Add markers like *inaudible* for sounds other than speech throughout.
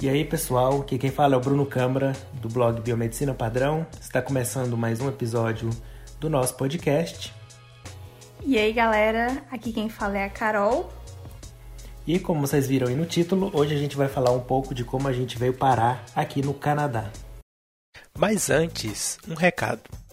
E aí, pessoal, aqui quem fala é o Bruno Câmara, do blog Biomedicina Padrão. Está começando mais um episódio do nosso podcast. E aí, galera, aqui quem fala é a Carol. E como vocês viram aí no título, hoje a gente vai falar um pouco de como a gente veio parar aqui no Canadá. Mas antes, um recado.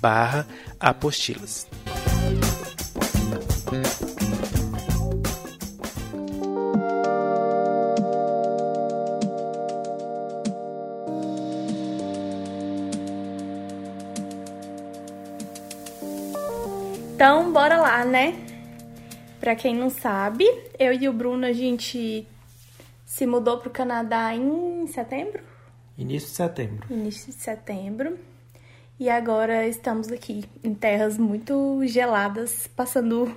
barra apostilas. Então, bora lá, né? Pra quem não sabe, eu e o Bruno, a gente se mudou pro Canadá em setembro? Início de setembro. Início de setembro. E agora estamos aqui em terras muito geladas, passando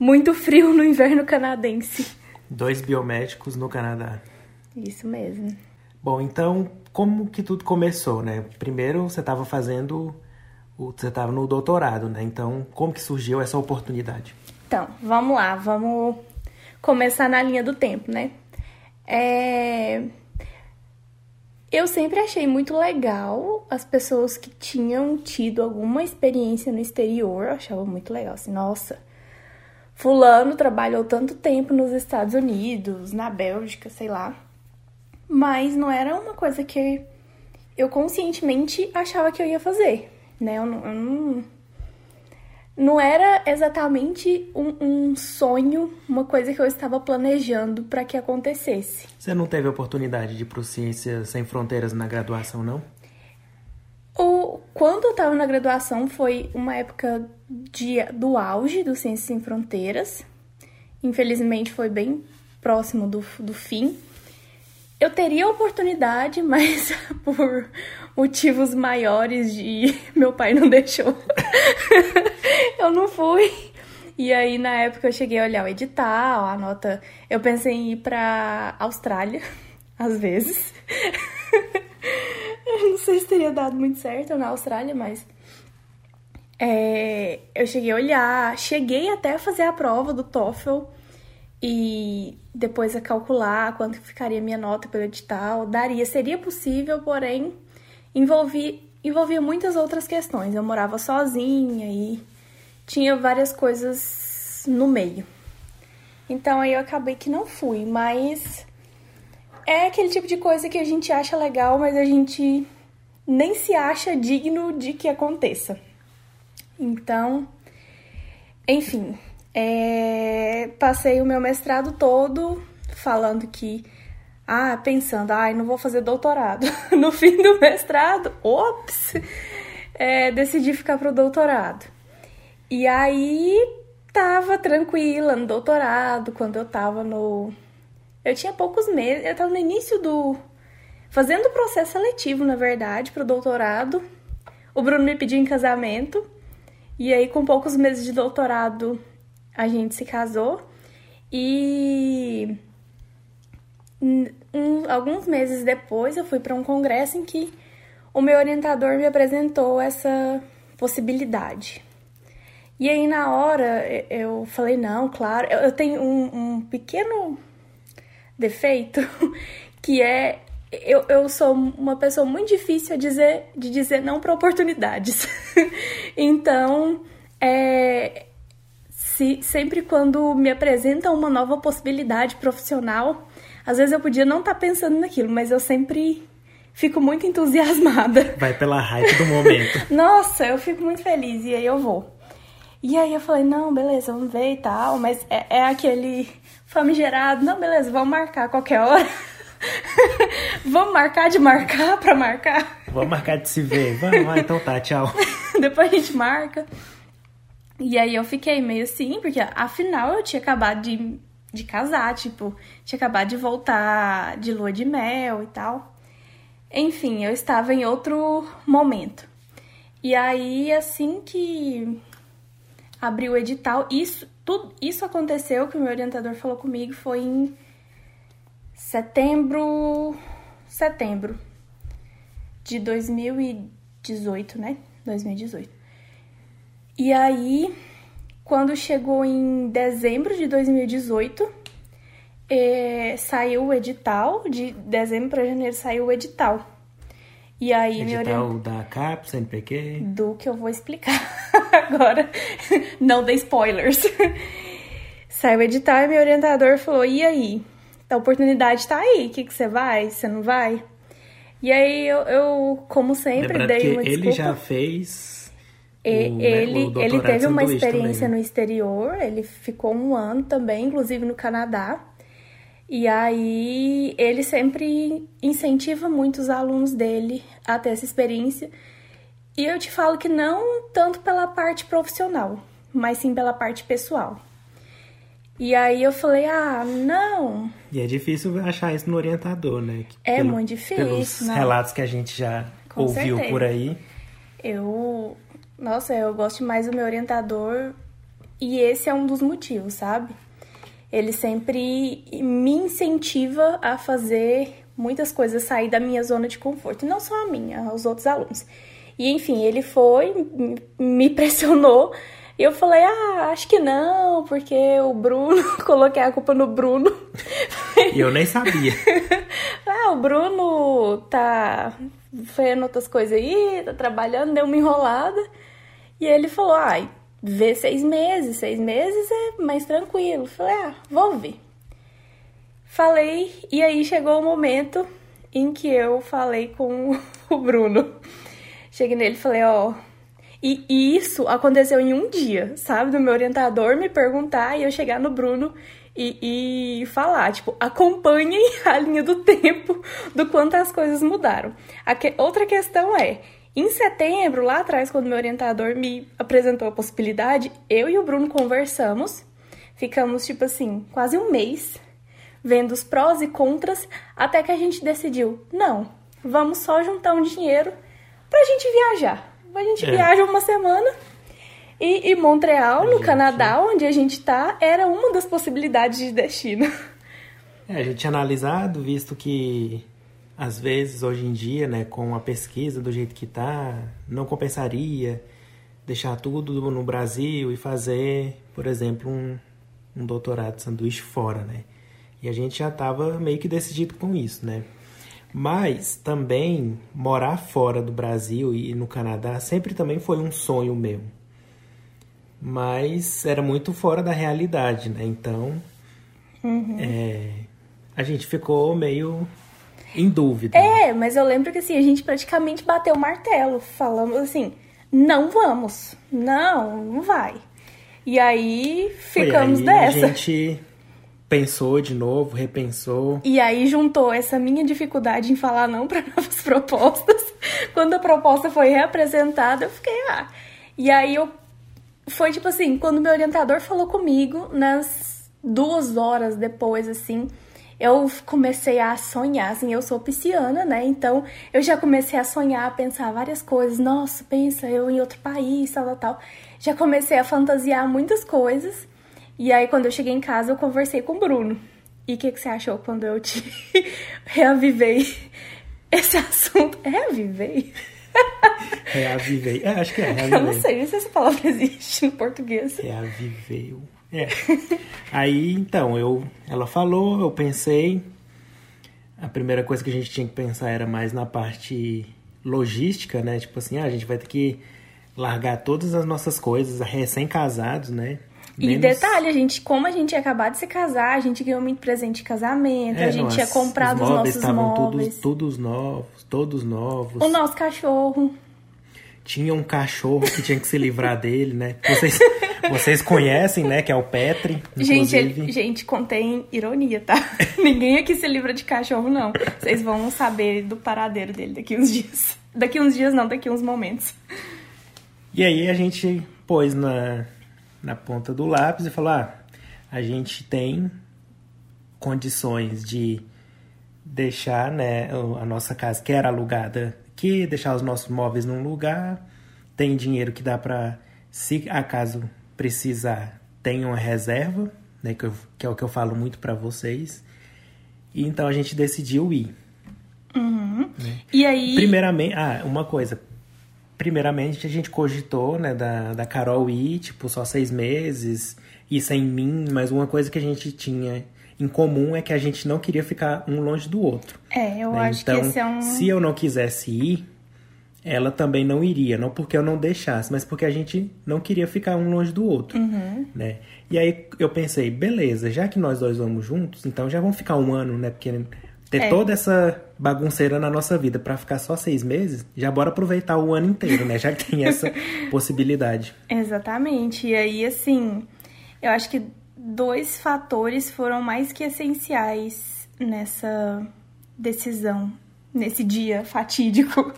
muito frio no inverno canadense. Dois biomédicos no Canadá. Isso mesmo. Bom, então, como que tudo começou, né? Primeiro, você estava fazendo, você estava no doutorado, né? Então, como que surgiu essa oportunidade? Então, vamos lá, vamos começar na linha do tempo, né? É... Eu sempre achei muito legal as pessoas que tinham tido alguma experiência no exterior, eu achava muito legal, assim, nossa, fulano trabalhou tanto tempo nos Estados Unidos, na Bélgica, sei lá. Mas não era uma coisa que eu conscientemente achava que eu ia fazer, né? Eu não, eu não, não era exatamente um, um, sonho, uma coisa que eu estava planejando para que acontecesse. Você não teve oportunidade de ir para Ciências Sem Fronteiras na graduação, não? O, quando eu estava na graduação foi uma época de, do auge do Ciências Sem Fronteiras. Infelizmente foi bem próximo do, do fim. Eu teria oportunidade, *laughs* mas por motivos maiores de *laughs* meu pai não deixou. *laughs* eu não fui. E aí na época eu cheguei a olhar o edital, a nota, eu pensei em ir para Austrália, *laughs* às vezes. eu não sei se teria dado muito certo na Austrália, mas é, eu cheguei a olhar, cheguei até a fazer a prova do TOEFL e depois a calcular quanto ficaria minha nota pelo edital. Daria, seria possível, porém envolvi, envolvia muitas outras questões. Eu morava sozinha e tinha várias coisas no meio. Então aí eu acabei que não fui, mas é aquele tipo de coisa que a gente acha legal, mas a gente nem se acha digno de que aconteça. Então, enfim, é, passei o meu mestrado todo falando que, ah, pensando, ai, ah, não vou fazer doutorado. *laughs* No fim do mestrado, ops, é, decidi ficar pro doutorado. E aí tava tranquila no doutorado, quando eu tava no. Eu tinha poucos meses, eu tava no início do. Fazendo o processo seletivo, na verdade, pro doutorado. O Bruno me pediu em casamento. E aí, com poucos meses de doutorado, a gente se casou e um, alguns meses depois eu fui para um congresso em que o meu orientador me apresentou essa possibilidade. E aí na hora eu falei, não, claro, eu tenho um, um pequeno defeito *laughs* que é eu, eu sou uma pessoa muito difícil a dizer, de dizer não para oportunidades. *laughs* então, é, se, sempre quando me apresentam uma nova possibilidade profissional, às vezes eu podia não estar tá pensando naquilo, mas eu sempre fico muito *laughs* entusiasmada. Vai pela hype do momento. *laughs* Nossa, eu fico muito feliz e aí eu vou. E aí eu falei, não, beleza, vamos ver e tal, mas é, é aquele famigerado, não, beleza, vamos marcar qualquer hora. *laughs* vamos marcar de marcar pra marcar? Vamos marcar de se ver. Vamos, então tá, tchau. Depois a gente marca. E aí eu fiquei meio assim, porque afinal eu tinha acabado de de casar, tipo, tinha acabado de voltar de lua de mel e tal. Enfim, eu estava em outro momento. E aí, assim que abriu o edital, isso, tudo, isso aconteceu, que o meu orientador falou comigo, foi em setembro, setembro de 2018, né? 2018. E aí, quando chegou em dezembro de 2018, é, saiu o edital, de dezembro para janeiro saiu o edital. E aí, edital meu da CAP, CNPq? Do que eu vou explicar *laughs* agora. Não dê spoilers. Saiu o edital e meu orientador falou: e aí? A oportunidade tá aí, o que, que você vai? Você não vai? E aí eu, eu como sempre, Lembrando dei uma desculpa. Ele já fez. O, ele, né, ele teve uma experiência também, né? no exterior, ele ficou um ano também, inclusive no Canadá. E aí ele sempre incentiva muito os alunos dele a ter essa experiência. E eu te falo que não tanto pela parte profissional, mas sim pela parte pessoal. E aí eu falei, ah, não. E é difícil achar isso no orientador, né? É Pelo, muito difícil. Pelos não. relatos que a gente já Com ouviu certeza. por aí. Eu. Nossa, eu gosto mais do meu orientador e esse é um dos motivos, sabe? Ele sempre me incentiva a fazer muitas coisas, sair da minha zona de conforto. E não só a minha, os outros alunos. E enfim, ele foi, me pressionou e eu falei, ah, acho que não, porque o Bruno, *laughs* coloquei a culpa no Bruno. E eu nem sabia. *laughs* ah, o Bruno tá fazendo outras coisas aí, tá trabalhando, deu uma enrolada. E ele falou, ai, vê seis meses, seis meses é mais tranquilo. Falei, ah, vou ver. Falei, e aí chegou o momento em que eu falei com *laughs* o Bruno. Cheguei nele e falei, ó, e, isso aconteceu em um dia, sabe? Do meu orientador me perguntar e eu chegar no Bruno e, e, falar, tipo, acompanhem *laughs* a linha do tempo do quanto as coisas mudaram. Que, outra questão é, em setembro, lá atrás, quando meu orientador me apresentou a possibilidade, eu e o Bruno conversamos, ficamos, tipo assim, quase um mês vendo os prós e contras, até que a gente decidiu, não, vamos só juntar um dinheiro pra gente viajar. A gente é. viaja uma semana. E, e Montreal, no gente... Canadá, onde a gente tá, era uma das possibilidades de destino. É, a gente tinha analisado, visto que às vezes hoje em dia, né, com a pesquisa do jeito que tá, não compensaria deixar tudo no Brasil e fazer, por exemplo, um, um doutorado de sanduíche fora, né? E a gente já estava meio que decidido com isso, né? Mas também morar fora do Brasil e no Canadá sempre também foi um sonho meu. Mas era muito fora da realidade, né? Então uhum. é, a gente ficou meio em dúvida. É, mas eu lembro que assim, a gente praticamente bateu o martelo, falamos assim, não vamos, não, não vai. E aí ficamos aí dessa. A gente pensou de novo, repensou. E aí juntou essa minha dificuldade em falar não para *laughs* novas propostas. Quando a proposta foi reapresentada, eu fiquei, ah. E aí eu foi tipo assim, quando meu orientador falou comigo, nas duas horas depois, assim, eu comecei a sonhar, assim, eu sou pisciana, né? Então eu já comecei a sonhar, a pensar várias coisas. Nossa, pensa, eu em outro país, tal, tal, tal. Já comecei a fantasiar muitas coisas. E aí, quando eu cheguei em casa, eu conversei com o Bruno. E o que, que você achou quando eu te *laughs* reavivei esse assunto? Reavivei? Reavivei. É, acho que é, *laughs* reavivei. Eu não sei se essa palavra *laughs* existe no português. Reavivei. É. Aí, então, eu, ela falou, eu pensei. A primeira coisa que a gente tinha que pensar era mais na parte logística, né? Tipo assim, ah, a gente vai ter que largar todas as nossas coisas recém-casados, né? E Menos... detalhe, a gente, como a gente ia acabar de se casar, a gente ganhou muito presente de casamento, é, a gente não, tinha comprado os, os nossos móveis. Todos, todos novos, todos novos. O nosso cachorro. Tinha um cachorro que tinha que se livrar dele, né? Vocês, *laughs* vocês conhecem, né? Que é o Petri. Gente, ele, gente, contém ironia, tá? *laughs* Ninguém aqui se livra de cachorro, não. Vocês vão saber do paradeiro dele daqui uns dias. *laughs* Daqui uns dias, não, daqui uns momentos. E aí a gente pôs na, na ponta do lápis e falou: ah, a gente tem condições de deixar né, a nossa casa, que era alugada aqui, deixar os nossos móveis num lugar, tem dinheiro que dá para, se acaso precisar, tem uma reserva, né, que, eu, que é o que eu falo muito para vocês. E então a gente decidiu ir. Uhum. Né? E aí. Primeiramente, ah, uma coisa. Primeiramente a gente cogitou, né, da, da Carol ir, tipo, só seis meses, e sem mim, mas uma coisa que a gente tinha em comum é que a gente não queria ficar um longe do outro. É, eu né? acho então, que esse é um. Se eu não quisesse ir, ela também não iria. Não porque eu não deixasse, mas porque a gente não queria ficar um longe do outro. Uhum. Né? E aí eu pensei, beleza, já que nós dois vamos juntos, então já vamos ficar um ano, né? Porque ter é. toda essa bagunceira na nossa vida para ficar só seis meses, já bora aproveitar o ano inteiro, né? Já que tem essa *laughs* possibilidade. Exatamente. E aí, assim, eu acho que dois fatores foram mais que essenciais nessa decisão, nesse dia fatídico,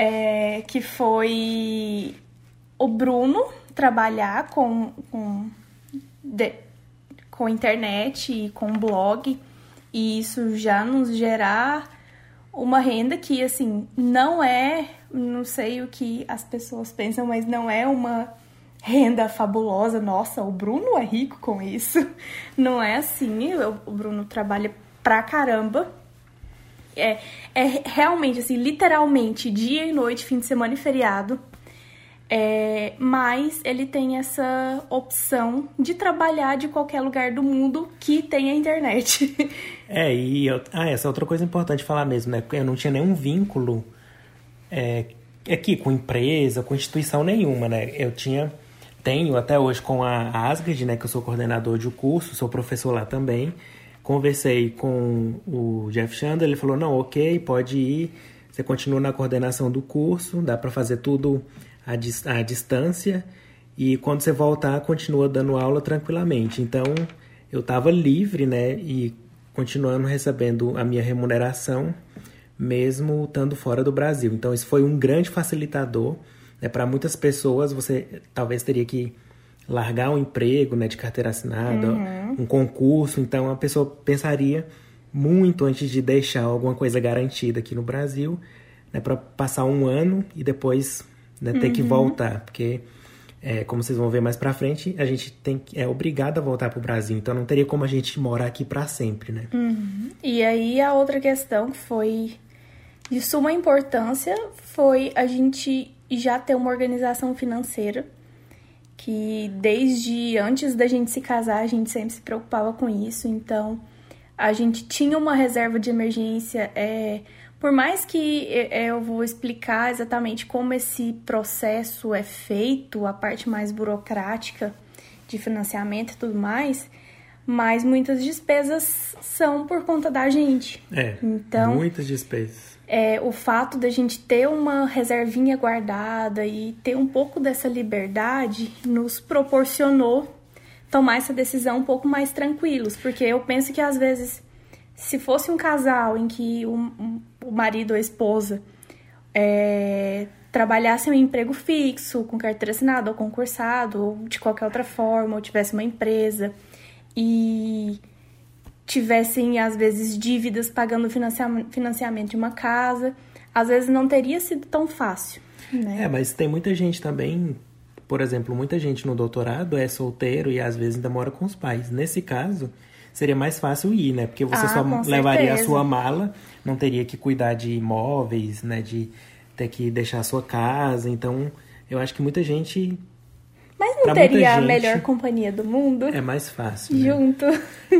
é, que foi o Bruno trabalhar com, com, de, com internet e com blog e isso já nos gerar uma renda que assim não é, não sei o que as pessoas pensam, mas não é uma renda fabulosa. Nossa, o Bruno é rico com isso. *laughs* Não é assim. O Bruno trabalha pra caramba. É, é realmente, assim, literalmente, dia e noite, fim de semana e feriado. É, mas ele tem essa opção de trabalhar de qualquer lugar do mundo que tenha internet. *laughs* É, e eu, ah, essa é outra coisa importante falar mesmo, né? Eu não tinha nenhum vínculo é, aqui com empresa, com instituição nenhuma, né? Eu tinha tenho até hoje com a Asgard, né, que eu sou coordenador de curso, sou professor lá também. Conversei com o Jeff Chandler, ele falou: "Não, OK, pode ir. Você continua na coordenação do curso, dá para fazer tudo à, à distância e quando você voltar, continua dando aula tranquilamente". Então, eu estava livre, né, e continuando recebendo a minha remuneração mesmo estando fora do Brasil. Então, isso foi um grande facilitador né? Para muitas pessoas, você talvez teria que largar um emprego né, de carteira assinada, uhum. um concurso. Então, a pessoa pensaria muito antes de deixar alguma coisa garantida aqui no Brasil, né, para passar um ano e depois né, ter uhum. que voltar, porque é, como vocês vão ver mais para frente, a gente tem é obrigado a voltar para o Brasil, então não teria como a gente morar aqui para sempre, né? Uhum. E aí a outra questão que foi de suma importância foi a gente já ter uma organização financeira que desde antes da gente se casar a gente sempre se preocupava com isso, então a gente tinha uma reserva de emergência. É, por mais que é, eu vou explicar exatamente como esse processo é feito, a parte mais burocrática de financiamento e tudo mais, mas muitas despesas são por conta da gente. É, então, muitas despesas é, o fato da gente ter uma reservinha guardada e ter um pouco dessa liberdade nos proporcionou tomar essa decisão um pouco mais tranquilos, porque eu penso que às vezes se fosse um casal em que o, o marido ou a esposa é, trabalhasse em um emprego fixo, com carteira assinada ou concursado, ou de qualquer outra forma, ou tivesse uma empresa e tivessem, às vezes, dívidas pagando financiamento de uma casa, às vezes não teria sido tão fácil. Né? É, mas tem muita gente também, por exemplo, muita gente no doutorado é solteiro e às vezes ainda mora com os pais. Nesse caso, seria mais fácil ir, né? Porque você ah, só levaria certeza. a sua mala, não teria que cuidar de imóveis, né? De ter que deixar a sua casa. Então, eu acho que muita gente mas não pra teria a melhor companhia do mundo? É mais fácil. Né? Junto.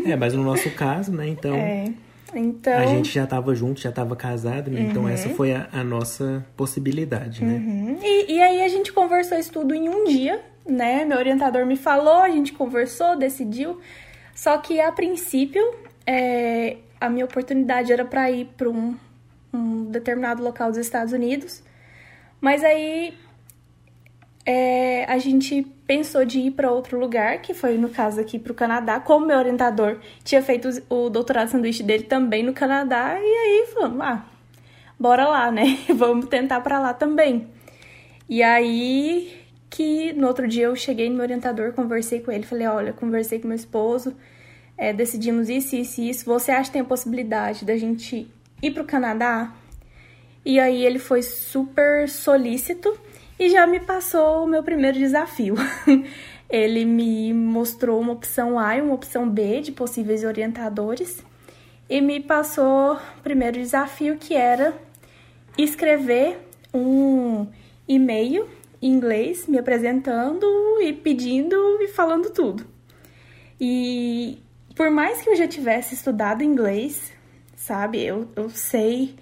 É, mas no nosso caso, né? Então. É. Então... A gente já estava junto, já estava casado, né? Então, uhum. Então essa foi a, a nossa possibilidade, né? Uhum. E, e aí a gente conversou isso tudo em um dia, né? Meu orientador me falou, a gente conversou, decidiu. Só que a princípio, é, a minha oportunidade era para ir para um, um determinado local dos Estados Unidos. Mas aí é, a gente pensou de ir para outro lugar, que foi no caso aqui para o Canadá, como meu orientador tinha feito o doutorado de sanduíche dele também no Canadá, e aí falamos, ah, bora lá, né? *laughs* Vamos tentar para lá também. E aí que no outro dia eu cheguei no meu orientador, conversei com ele, falei, olha, conversei com meu esposo, é, decidimos isso, isso isso. Você acha que tem a possibilidade da gente ir para o Canadá? E aí ele foi super solícito e já me passou o meu primeiro desafio. *laughs* ele me mostrou uma opção A e uma opção B de possíveis orientadores e me passou o primeiro desafio que era escrever um e-mail em inglês me apresentando e pedindo e falando tudo. E por mais que eu já tivesse estudado inglês, sabe, eu, eu sei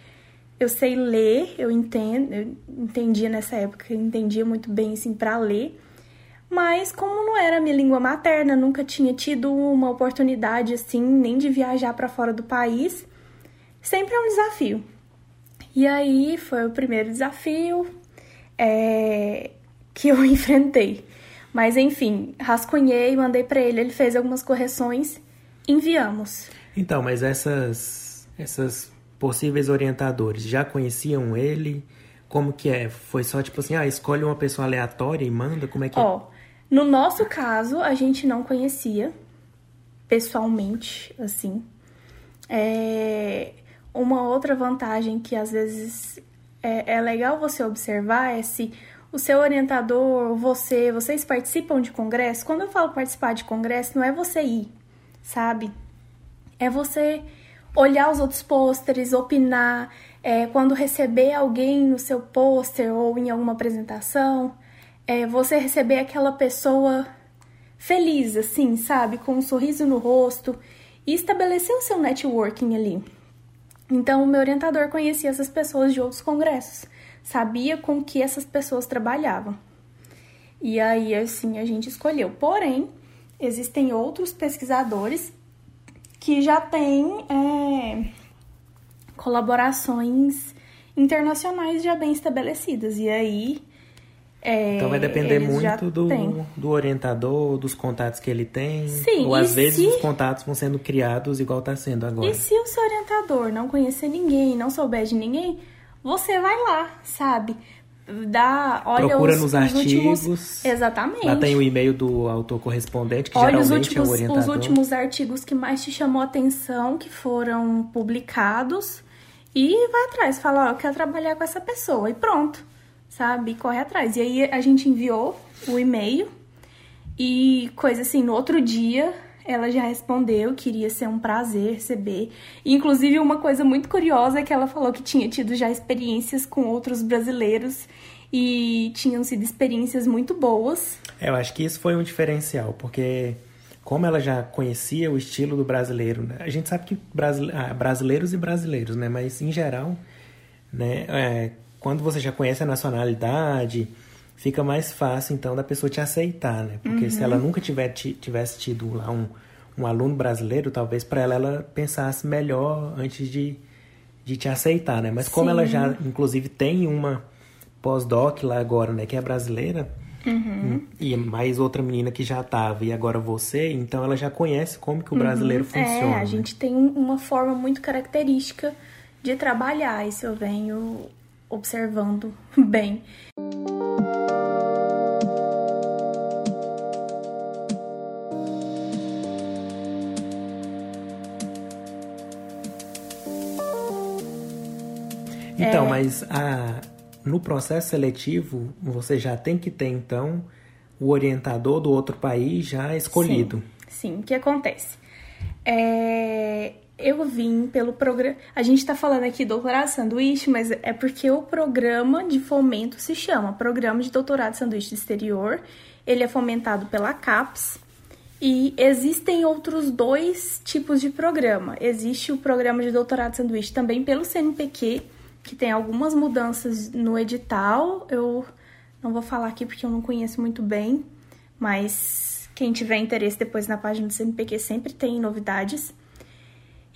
eu sei ler, eu entendo, eu entendia nessa época, eu entendia muito bem assim para ler. Mas como não era minha língua materna, nunca tinha tido uma oportunidade assim, nem de viajar para fora do país, sempre é um desafio. E aí foi o primeiro desafio é, que eu *laughs* enfrentei. Mas enfim, rascunhei, mandei para ele, ele fez algumas correções, enviamos. Então, mas essas essas possíveis orientadores já conheciam ele? Como que é? Foi só tipo assim, ah, escolhe uma pessoa aleatória e manda? Como é que Ó, é? no nosso caso, a gente não conhecia pessoalmente, assim. É... Uma outra vantagem que às vezes é, é legal você observar é se o seu orientador, você, vocês participam de congresso. Quando eu falo participar de congresso, não é você ir, sabe? É você olhar os outros pôsteres, opinar, é, quando receber alguém no seu pôster ou em alguma apresentação, é, você receber aquela pessoa feliz, assim, sabe, com um sorriso no rosto e estabelecer o seu networking ali. Então, o meu orientador conhecia essas pessoas de outros congressos, sabia com que essas pessoas trabalhavam. E aí, assim, a gente escolheu. Porém, existem outros pesquisadores que já tem é, colaborações internacionais já bem estabelecidas. E aí. É, então vai depender muito do, do orientador, dos contatos que ele tem. Sim, ou às vezes se... os contatos vão sendo criados igual está sendo agora. E se o seu orientador não conhecer ninguém, não souber de ninguém, você vai lá, sabe? Dá, olha Procura os, nos os artigos. Últimos, exatamente. Lá tem o e-mail do autor correspondente, que olha geralmente últimos, é o orientador. os últimos artigos que mais te chamou a atenção, que foram publicados, e vai atrás, fala, ó, eu quero trabalhar com essa pessoa, e pronto, sabe? Corre atrás. E aí a gente enviou o e-mail, e coisa assim, no outro dia ela já respondeu que iria ser um prazer receber. Inclusive, uma coisa muito curiosa é que ela falou que tinha tido já experiências com outros brasileiros e tinham sido experiências muito boas. Eu acho que isso foi um diferencial, porque como ela já conhecia o estilo do brasileiro, né? a gente sabe que ah, brasileiros e brasileiros, né? Mas em geral, né? É, quando você já conhece a nacionalidade, fica mais fácil então da pessoa te aceitar, né? Porque uhum. se ela nunca tiver, tivesse tido lá um, um aluno brasileiro, talvez para ela ela pensasse melhor antes de, de te aceitar, né? Mas como Sim. ela já, inclusive, tem uma pós-doc lá agora, né? Que é brasileira, uhum. e mais outra menina que já estava e agora você, então ela já conhece como que o brasileiro uhum. funciona. É, a gente tem uma forma muito característica de trabalhar, isso eu venho observando *laughs* bem. Então, é... mas a, no processo seletivo, você já tem que ter, então, o orientador do outro país já escolhido. Sim, sim. o que acontece? É, eu vim pelo programa. A gente está falando aqui doutorado sanduíche, mas é porque o programa de fomento se chama Programa de Doutorado Sanduíche Exterior. Ele é fomentado pela CAPES. E existem outros dois tipos de programa. Existe o programa de doutorado sanduíche também pelo CNPq, que tem algumas mudanças no edital. Eu não vou falar aqui porque eu não conheço muito bem, mas quem tiver interesse depois na página do CNPq sempre tem novidades.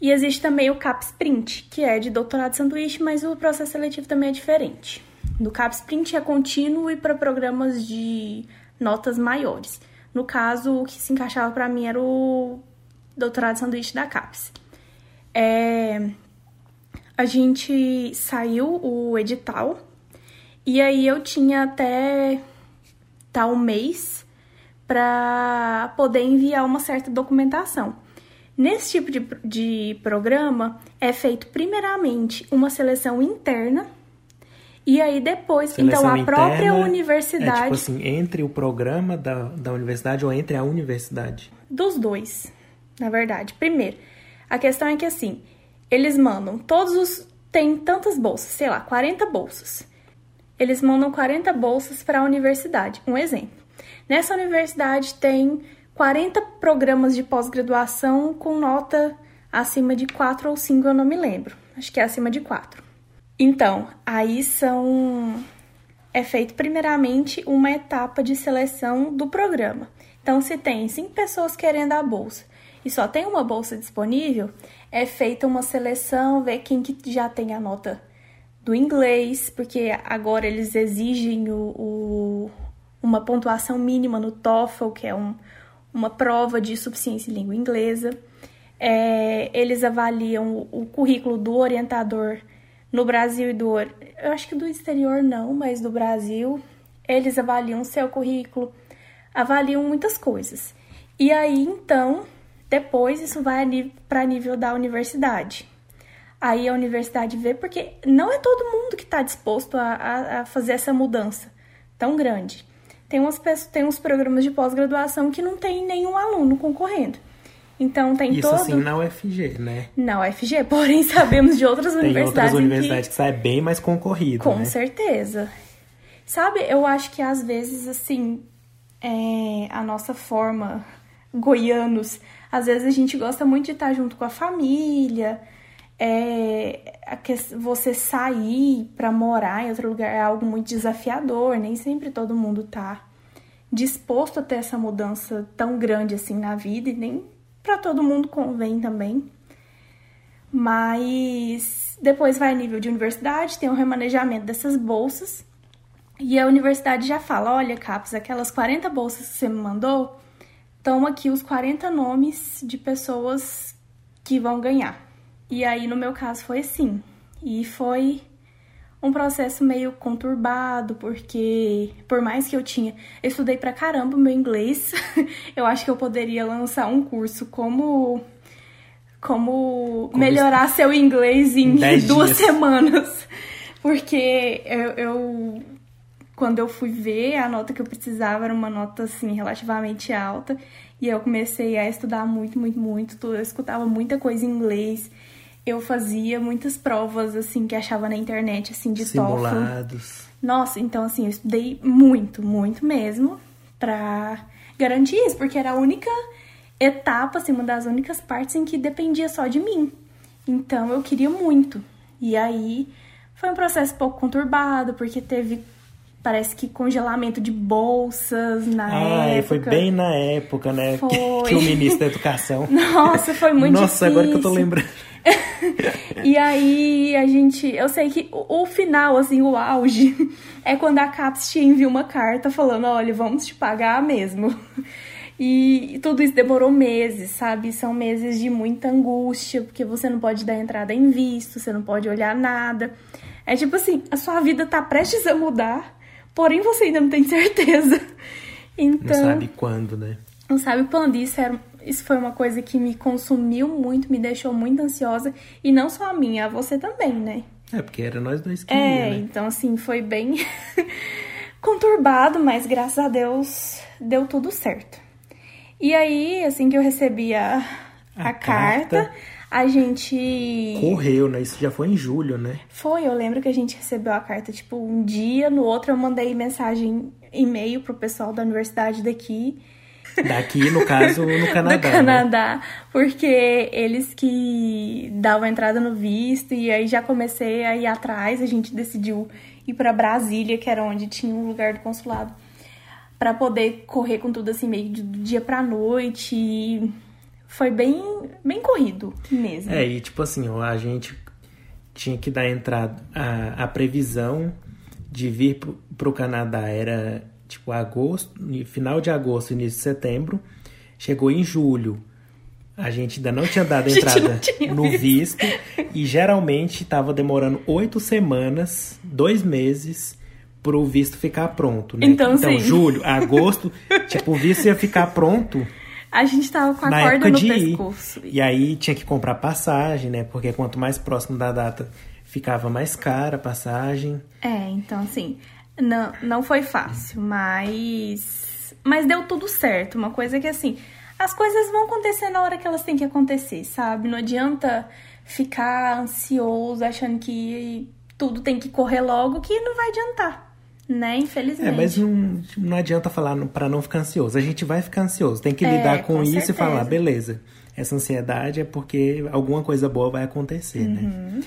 E existe também o CAPSPRINT, que é de doutorado sanduíche, mas o processo seletivo também é diferente. No CAPSPRINT é contínuo e para programas de notas maiores. No caso, o que se encaixava para mim era o doutorado sanduíche da CAPES. É, a gente saiu o edital e aí eu tinha até tal mês para poder enviar uma certa documentação. Nesse tipo de, de programa, é feito primeiramente uma seleção interna e aí depois, Seleção então a própria universidade. É tipo assim, entre o programa da, da universidade ou entre a universidade? Dos dois, na verdade. Primeiro, a questão é que assim, eles mandam todos os. Tem tantas bolsas, sei lá, 40 bolsas. Eles mandam 40 bolsas para a universidade. Um exemplo. Nessa universidade tem 40 programas de pós-graduação com nota acima de 4 ou 5, eu não me lembro. Acho que é acima de 4. Então, aí são. É feito primeiramente uma etapa de seleção do programa. Então, se tem cinco pessoas querendo a bolsa e só tem uma bolsa disponível, é feita uma seleção, ver quem que já tem a nota do inglês, porque agora eles exigem o, o uma pontuação mínima no TOEFL, que é um, uma prova de suficiência em língua inglesa. É, eles avaliam o, o currículo do orientador no Brasil e do. Eu acho que do exterior não, mas do Brasil. Eles avaliam seu currículo, avaliam muitas coisas. E aí, então, depois isso vai para nível da universidade. Aí a universidade vê, porque não é todo mundo que está disposto a, a, a, fazer essa mudança tão grande. Tem, umas, tem uns programas de pós-graduação que não tem nenhum aluno concorrendo. Então tem Isso todo... assim na UFG, né? Na UFG, *laughs* porém sabemos de outras tem universidades. outras universidades que... que sai bem mais concorrido. Com né? certeza. Sabe, eu acho que às vezes, assim, é... a nossa forma, goianos, às vezes a gente gosta muito de estar junto com a família. É... Você sair para morar em outro lugar é algo muito desafiador, nem sempre todo mundo tá disposto a ter essa mudança tão grande assim na vida e nem para todo mundo convém também. Mas depois vai a nível de universidade, tem um remanejamento dessas bolsas. E a universidade já fala: olha, Caps, aquelas 40 bolsas que você me mandou, estão aqui os 40 nomes de pessoas que vão ganhar. E aí, no meu caso, foi assim. E foi um processo meio conturbado, porque por mais que eu tinha, eu estudei pra caramba o meu inglês, *laughs* eu acho que eu poderia lançar um curso como como, como melhorar isso? seu inglês em, *laughs* duas dias. semanas. Porque eu, eu quando eu fui ver, a nota que eu precisava era uma nota assim relativamente alta, e eu comecei a estudar muito, muito, muito, eu escutava muita coisa em inglês eu fazia muitas provas, assim, que achava na internet, assim, de Simulados. TOEFL. Nossa, então, assim, eu estudei muito, muito mesmo pra garantir isso, porque era a única etapa, assim, uma das únicas partes em que dependia só de mim. Então, eu queria muito. E aí, foi um processo pouco conturbado, porque teve parece que congelamento de bolsas na ah, época. foi bem na época, né? Foi. Que, que o ministro da Educação. *laughs* Nossa, foi muito Nossa, difícil. agora que eu tô lembrando. *laughs* e aí a gente. Eu sei que o, o, final, assim, o auge, *laughs* é quando a CAPES te envia uma carta falando: olha, vamos te pagar mesmo. E tudo isso demorou meses, sabe? São meses de muita angústia, porque você não pode dar entrada em visto, você não pode olhar nada. É tipo assim, a sua vida tá prestes a mudar porém você ainda não tem certeza. *laughs* Então, não sabe quando, né? Não sabe quando. Isso, era, isso foi uma coisa que me consumiu muito, me deixou muito ansiosa. E não só a minha, a você também, né? É, porque era nós dois que É, ia, né? então assim, foi bem *laughs* conturbado, mas graças a Deus deu tudo certo. E aí, assim que eu recebi a, a, a carta, carta a gente. Correu, né? Isso já foi em julho, né? Foi, eu lembro que a gente recebeu a carta, tipo, um dia, no outro eu mandei mensagem, e-mail pro pessoal da universidade daqui. Daqui, no caso, no Canadá. *laughs* Do Canadá, né? porque eles que davam entrada no visto, e aí já comecei a ir atrás, a gente decidiu ir para Brasília, que era onde tinha um lugar do consulado, para poder correr com tudo assim, meio do dia pra noite. E foi bem, bem corrido mesmo. É, e tipo assim, a gente tinha que dar entrada. A, a previsão de vir pro, pro Canadá era tipo agosto, final de agosto, início de setembro. Chegou em julho. A gente ainda não tinha dado *laughs* entrada no visto. e geralmente estava demorando oito semanas, dois meses, pro visto ficar pronto, né? Então, então sim. julho, *laughs* agosto, tipo, o visto ia ficar pronto A gente tava com a na corda época no de ir. pescoço. E aí tinha que comprar passagem, né? Porque quanto mais próximo da data ficava mais cara a passagem. É, então assim, não, não foi fácil, mas. Mas deu tudo certo. Uma coisa que assim, as coisas vão acontecer na hora que elas têm que acontecer, sabe? Não adianta ficar ansioso, achando que tudo tem que correr logo, que não vai adiantar. Né, infelizmente. É, mas não, não adianta falar para não ficar ansioso. A gente vai ficar ansioso. Tem que É, lidar com, com isso certeza. e falar, beleza. Essa ansiedade é porque alguma coisa boa vai acontecer, né?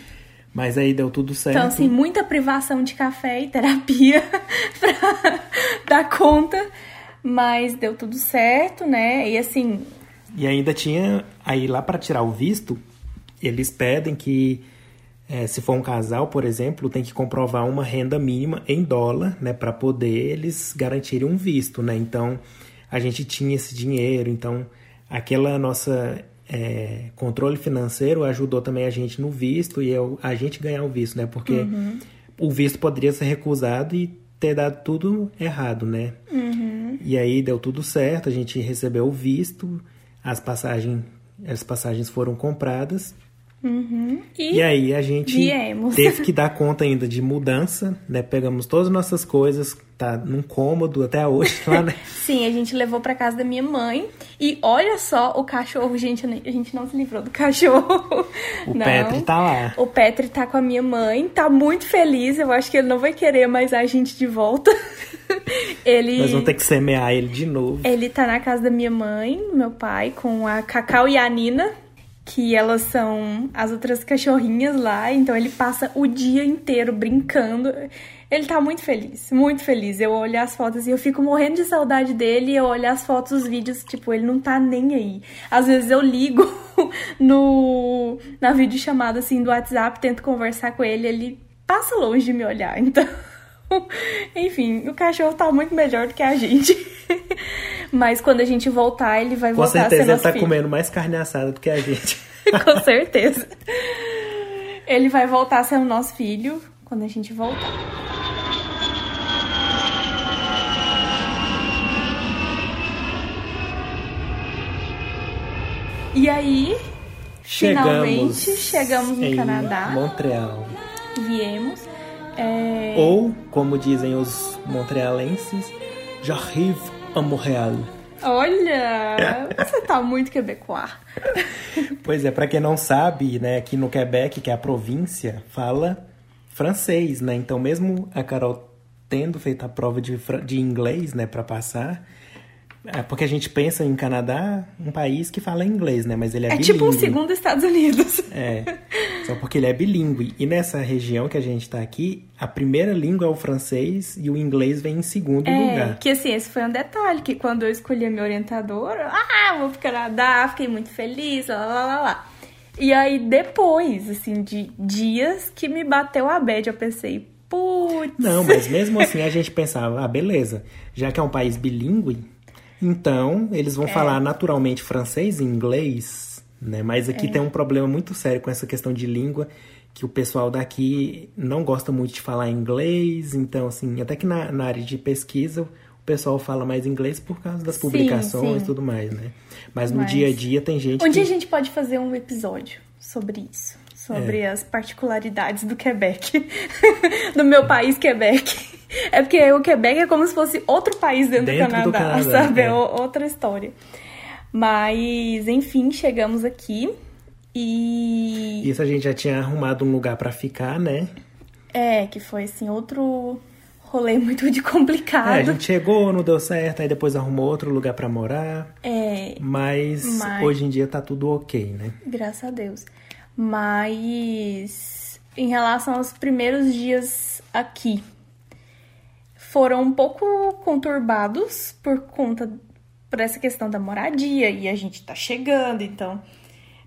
Mas aí deu tudo certo. Então, assim, muita privação de café e terapia *laughs* pra dar conta. Mas deu tudo certo, né? E assim, E ainda tinha, aí lá para tirar o visto, eles pedem que, eh, se for um casal, por exemplo, tem que comprovar uma renda mínima em dólar, né, para poder eles garantirem um visto, né? Então, a gente tinha esse dinheiro, então aquela nossa eh, controle financeiro ajudou também a gente no visto e eu, a gente ganhar o visto, né? Porque o visto poderia ser recusado e ter dado tudo errado, né? E aí deu tudo certo, a gente recebeu o visto, as passagens, as passagens foram compradas. E, E aí a gente viemos. teve que *laughs* dar conta ainda de mudança, né? Pegamos todas as nossas coisas, tá num cômodo até hoje lá, né? *laughs* sim, a gente levou pra casa da minha mãe. E olha só o cachorro, gente, a gente não se livrou do cachorro. *laughs* O não. Petri tá lá. O Petri tá com a minha mãe, tá muito feliz. Eu acho que ele não vai querer mais a gente de volta. ele. Nós vamos ter que semear ele de novo. Ele tá na casa da minha mãe, meu pai, com a Cacau e a Nina, que elas são as outras cachorrinhas lá, então ele passa o dia inteiro brincando. Ele tá muito feliz, muito feliz. Eu olho as fotos e eu fico morrendo de saudade dele, eu olho as fotos, os vídeos, tipo, ele não tá nem aí. Às vezes eu ligo *laughs* no na videochamada assim do WhatsApp, tento conversar com ele, ele passa longe de me olhar. *laughs* Então, enfim, o cachorro tá muito melhor do que a gente. *laughs* Mas quando a gente voltar, ele vai Com voltar a ser certeza ele nosso tá filho. comendo mais carne assada do que a gente. *laughs* Com certeza. Ele vai voltar a ser o nosso filho quando a gente voltar. E aí, finalmente chegamos no em Canadá, Montreal. viemos. É, Ou, como dizem os montrealenses, j'arrive à Montréal. Olha, você tá muito quebecois. Pois é, pra quem não sabe, né, aqui no Quebec, que é a província, fala francês, né? Então, mesmo a Carol tendo feito a prova de, de inglês, né, para passar, é porque a gente pensa em Canadá, um país que fala inglês, né? Mas ele é, É bilíngue. tipo um segundo Estados Unidos. *laughs* É, só porque ele é bilíngue. E nessa região que a gente tá aqui, a primeira língua é o francês e o inglês vem em segundo É, lugar. que assim, esse foi um detalhe, que quando eu escolhi a minha orientadora, ah, vou pro Canadá, fiquei muito feliz, lá, lá, lá, lá. E aí, depois, assim, de dias que me bateu a bad, eu pensei, putz... Não, mas mesmo *laughs* assim a gente pensava, ah, beleza, já que é um país bilíngue, então eles É. vão falar naturalmente francês e inglês, né? Mas É. aqui tem um problema muito sério com essa questão de língua, que o pessoal daqui não gosta muito de falar inglês, então assim, até que na, na área de pesquisa o pessoal fala mais inglês por causa das publicações e tudo mais, né? Mas no Mas- dia a dia tem gente Um que... dia a gente pode fazer um episódio sobre isso. Sobre É. as particularidades do Quebec. *laughs* do meu país, Quebec. É porque o Quebec é como se fosse outro país dentro, Dentro do, do Canadá, Canadá, *laughs* sabe? é. É outra história. Mas, enfim, chegamos aqui. E. Isso a gente já tinha arrumado um lugar pra ficar, né? É, que foi assim, outro rolê *laughs* muito de É, a complicado. gente chegou, não deu certo, aí depois arrumou outro lugar pra morar. É, Mas, Mas- hoje em dia tá tudo ok, né? Graças a Deus. Mas em relação aos primeiros dias aqui, foram um pouco conturbados por conta por essa questão da moradia e a gente tá chegando, então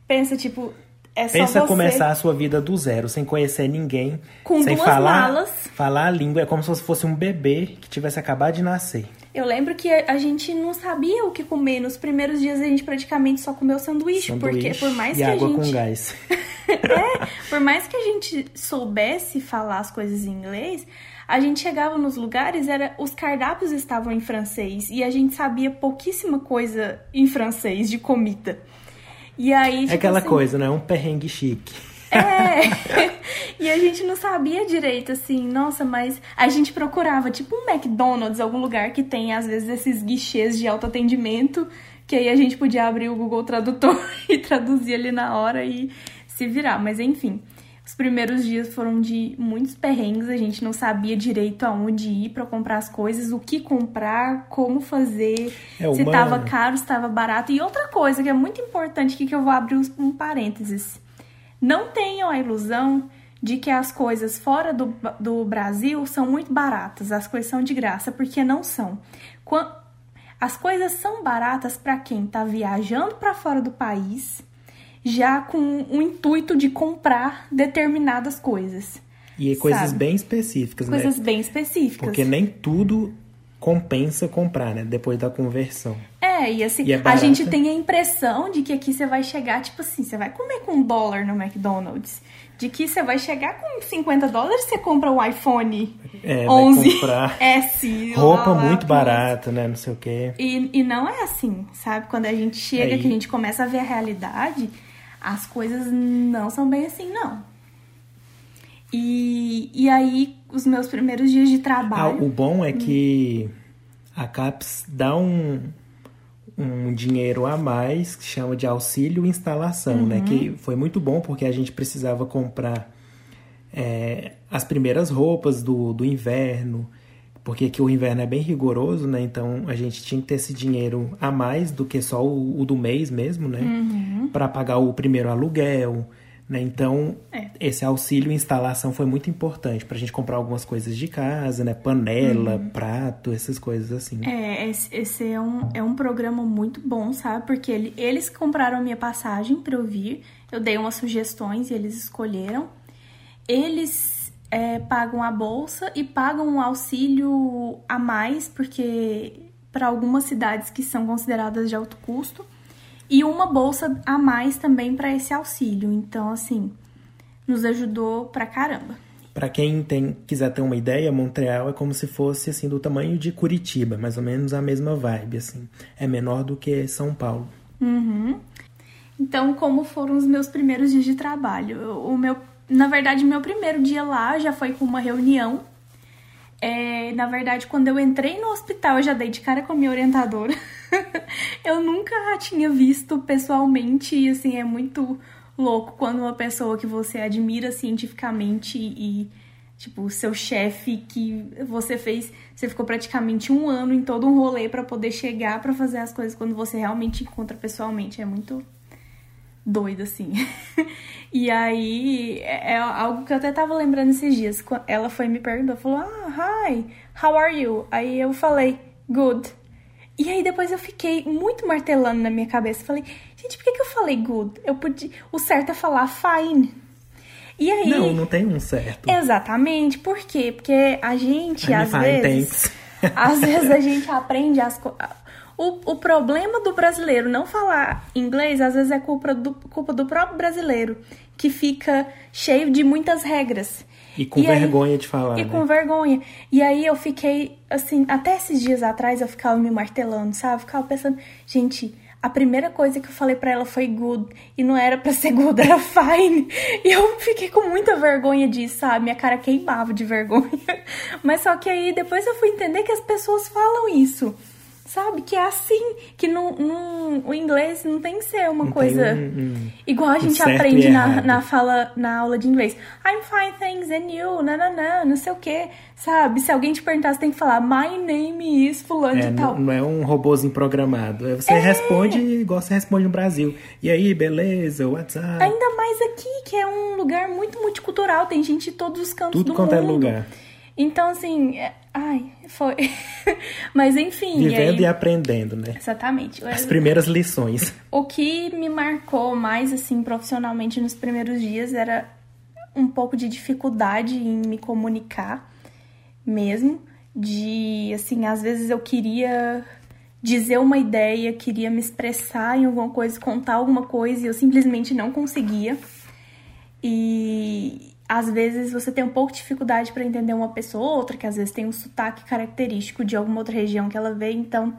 pensa tipo é só Pensa você começar a sua vida do zero, sem conhecer ninguém, Com sem duas falar, malas. falar a língua, é como se fosse um bebê que tivesse acabado de nascer. Eu lembro que a gente não sabia o que comer. Nos primeiros dias a gente praticamente só comeu sanduíche, Sanduíche porque por mais que a água gente com gás. *laughs* é, por mais que a gente soubesse falar as coisas em inglês, a gente chegava nos lugares, era os cardápios estavam em francês e a gente sabia pouquíssima coisa em francês de comida. E aí, É tipo aquela assim, coisa, né? Um perrengue chique. É. *laughs* e a gente não sabia direito, assim, nossa, mas a gente procurava, tipo um McDonald's, algum lugar que tem, às vezes, esses guichês de autoatendimento, que aí a gente podia abrir o Google Tradutor *laughs* e traduzir ali na hora e se virar. Mas enfim, os primeiros dias foram de muitos perrengues, a gente não sabia direito aonde ir para comprar as coisas, o que comprar, como fazer, É se uma- tava caro, se tava barato. E outra coisa que é muito importante aqui que eu vou abrir um parênteses. Não tenham a ilusão de que as coisas fora do, do Brasil são muito baratas, as coisas são de graça, porque não são. As coisas são baratas para quem está viajando para fora do país, já com o intuito de comprar determinadas coisas. E coisas Sabe? bem específicas, né? Coisas bem específicas. Porque nem tudo compensa comprar, né? Depois da conversão. É, e assim, E é a gente tem a impressão de que aqui você vai chegar, tipo assim, você vai comer com um dólar no McDonald's. De que você vai chegar com 50 dólares você compra um iPhone É, vai 11 comprar *laughs* S. Roupa lá, lá, muito barata, né? Não sei o quê. E, e não é assim, sabe? Quando a gente chega, Aí- que a gente começa a ver a realidade, as coisas não são bem assim, não. E, e aí, os meus primeiros dias de Ah, trabalho. o bom é que a CAPES dá um, um dinheiro a mais que chama de auxílio instalação, né? Que foi muito bom porque a gente precisava comprar é, as primeiras roupas do, do inverno, porque aqui o inverno é bem rigoroso, né? Então a gente tinha que ter esse dinheiro a mais do que só o, o do mês mesmo, né? Para pagar o primeiro aluguel, né? Então É. esse auxílio instalação foi muito importante para a gente comprar algumas coisas de casa, né? Panela, prato, essas coisas assim. É, esse, é, um, é um programa muito bom, sabe? Porque ele- eles compraram a minha passagem pra eu vir, eu dei umas sugestões e eles escolheram. Eles é, pagam a bolsa e pagam um auxílio a mais, porque para algumas cidades que são consideradas de alto custo, e uma bolsa a mais também para esse auxílio. Então, assim, nos ajudou pra caramba. Para quem tem, quiser ter uma ideia, Montreal é como se fosse assim do tamanho de Curitiba, mais ou menos a mesma vibe assim. É menor do que São Paulo. Uhum. Então, como foram os meus primeiros dias de trabalho? O meu, na verdade, meu primeiro dia lá já foi com uma reunião. É, na verdade, quando eu entrei no hospital, eu já dei de cara com a minha orientadora. *laughs* eu nunca a tinha visto pessoalmente e assim é muito louco quando uma pessoa que você admira cientificamente e tipo seu chefe que você fez, você ficou praticamente um ano em todo um rolê pra poder chegar pra fazer as coisas quando você realmente encontra pessoalmente, é muito doido assim. *laughs* e aí é é algo que eu até tava lembrando esses dias. Ela foi me perguntar, falou: "Ah, hi, how are you?" Aí eu falei: "Good." E aí depois eu fiquei muito martelando na minha cabeça. Falei, gente, por que, que eu falei good? Eu podia. O certo é falar fine. E aí. Não, não tem um certo. Exatamente. Por quê? Porque a gente, I'm às vezes. thanks. Às vezes a *laughs* gente aprende as coisas. O, o problema do brasileiro não falar inglês, às vezes é culpa do, culpa do próprio brasileiro, que fica cheio de muitas regras. E com E aí- vergonha de falar, E né? com vergonha. E aí eu fiquei, assim, até esses dias atrás eu ficava me martelando, sabe? Ficava pensando, gente, a primeira coisa que eu falei pra ela foi good. E não era pra ser good, era fine. E eu fiquei com muita vergonha disso, sabe? Minha cara queimava de vergonha. *laughs* Mas só que aí depois eu fui entender que as pessoas falam isso. Sabe? Que é assim. Que não, não- o inglês não tem que ser uma Não coisa. um- um- Igual a gente aprende na, na fala, na aula de inglês. I'm fine, thanks, and you, nananã, não sei o que, sabe? Se alguém te perguntar, você tem que falar, my name is fulano É, de tal. não, não é um robozinho programado. É, Você responde igual você responde no Brasil. E aí, beleza? WhatsApp? Ainda mais aqui, que é um lugar muito multicultural, tem gente de todos os cantos Tudo do quanto mundo. é lugar. Então, assim, é- ai, foi. *laughs* Mas enfim. Vivendo aí... e aprendendo, né? Exatamente. As primeiras lições. *laughs* O que me marcou mais, assim, profissionalmente nos primeiros dias era um pouco de dificuldade em me comunicar mesmo. de assim, às vezes eu queria dizer uma ideia, queria me expressar em alguma coisa, contar alguma coisa e eu simplesmente não conseguia. E às vezes você tem um pouco de dificuldade para entender uma pessoa ou outra, que às vezes tem um sotaque característico de alguma outra região que ela veio, então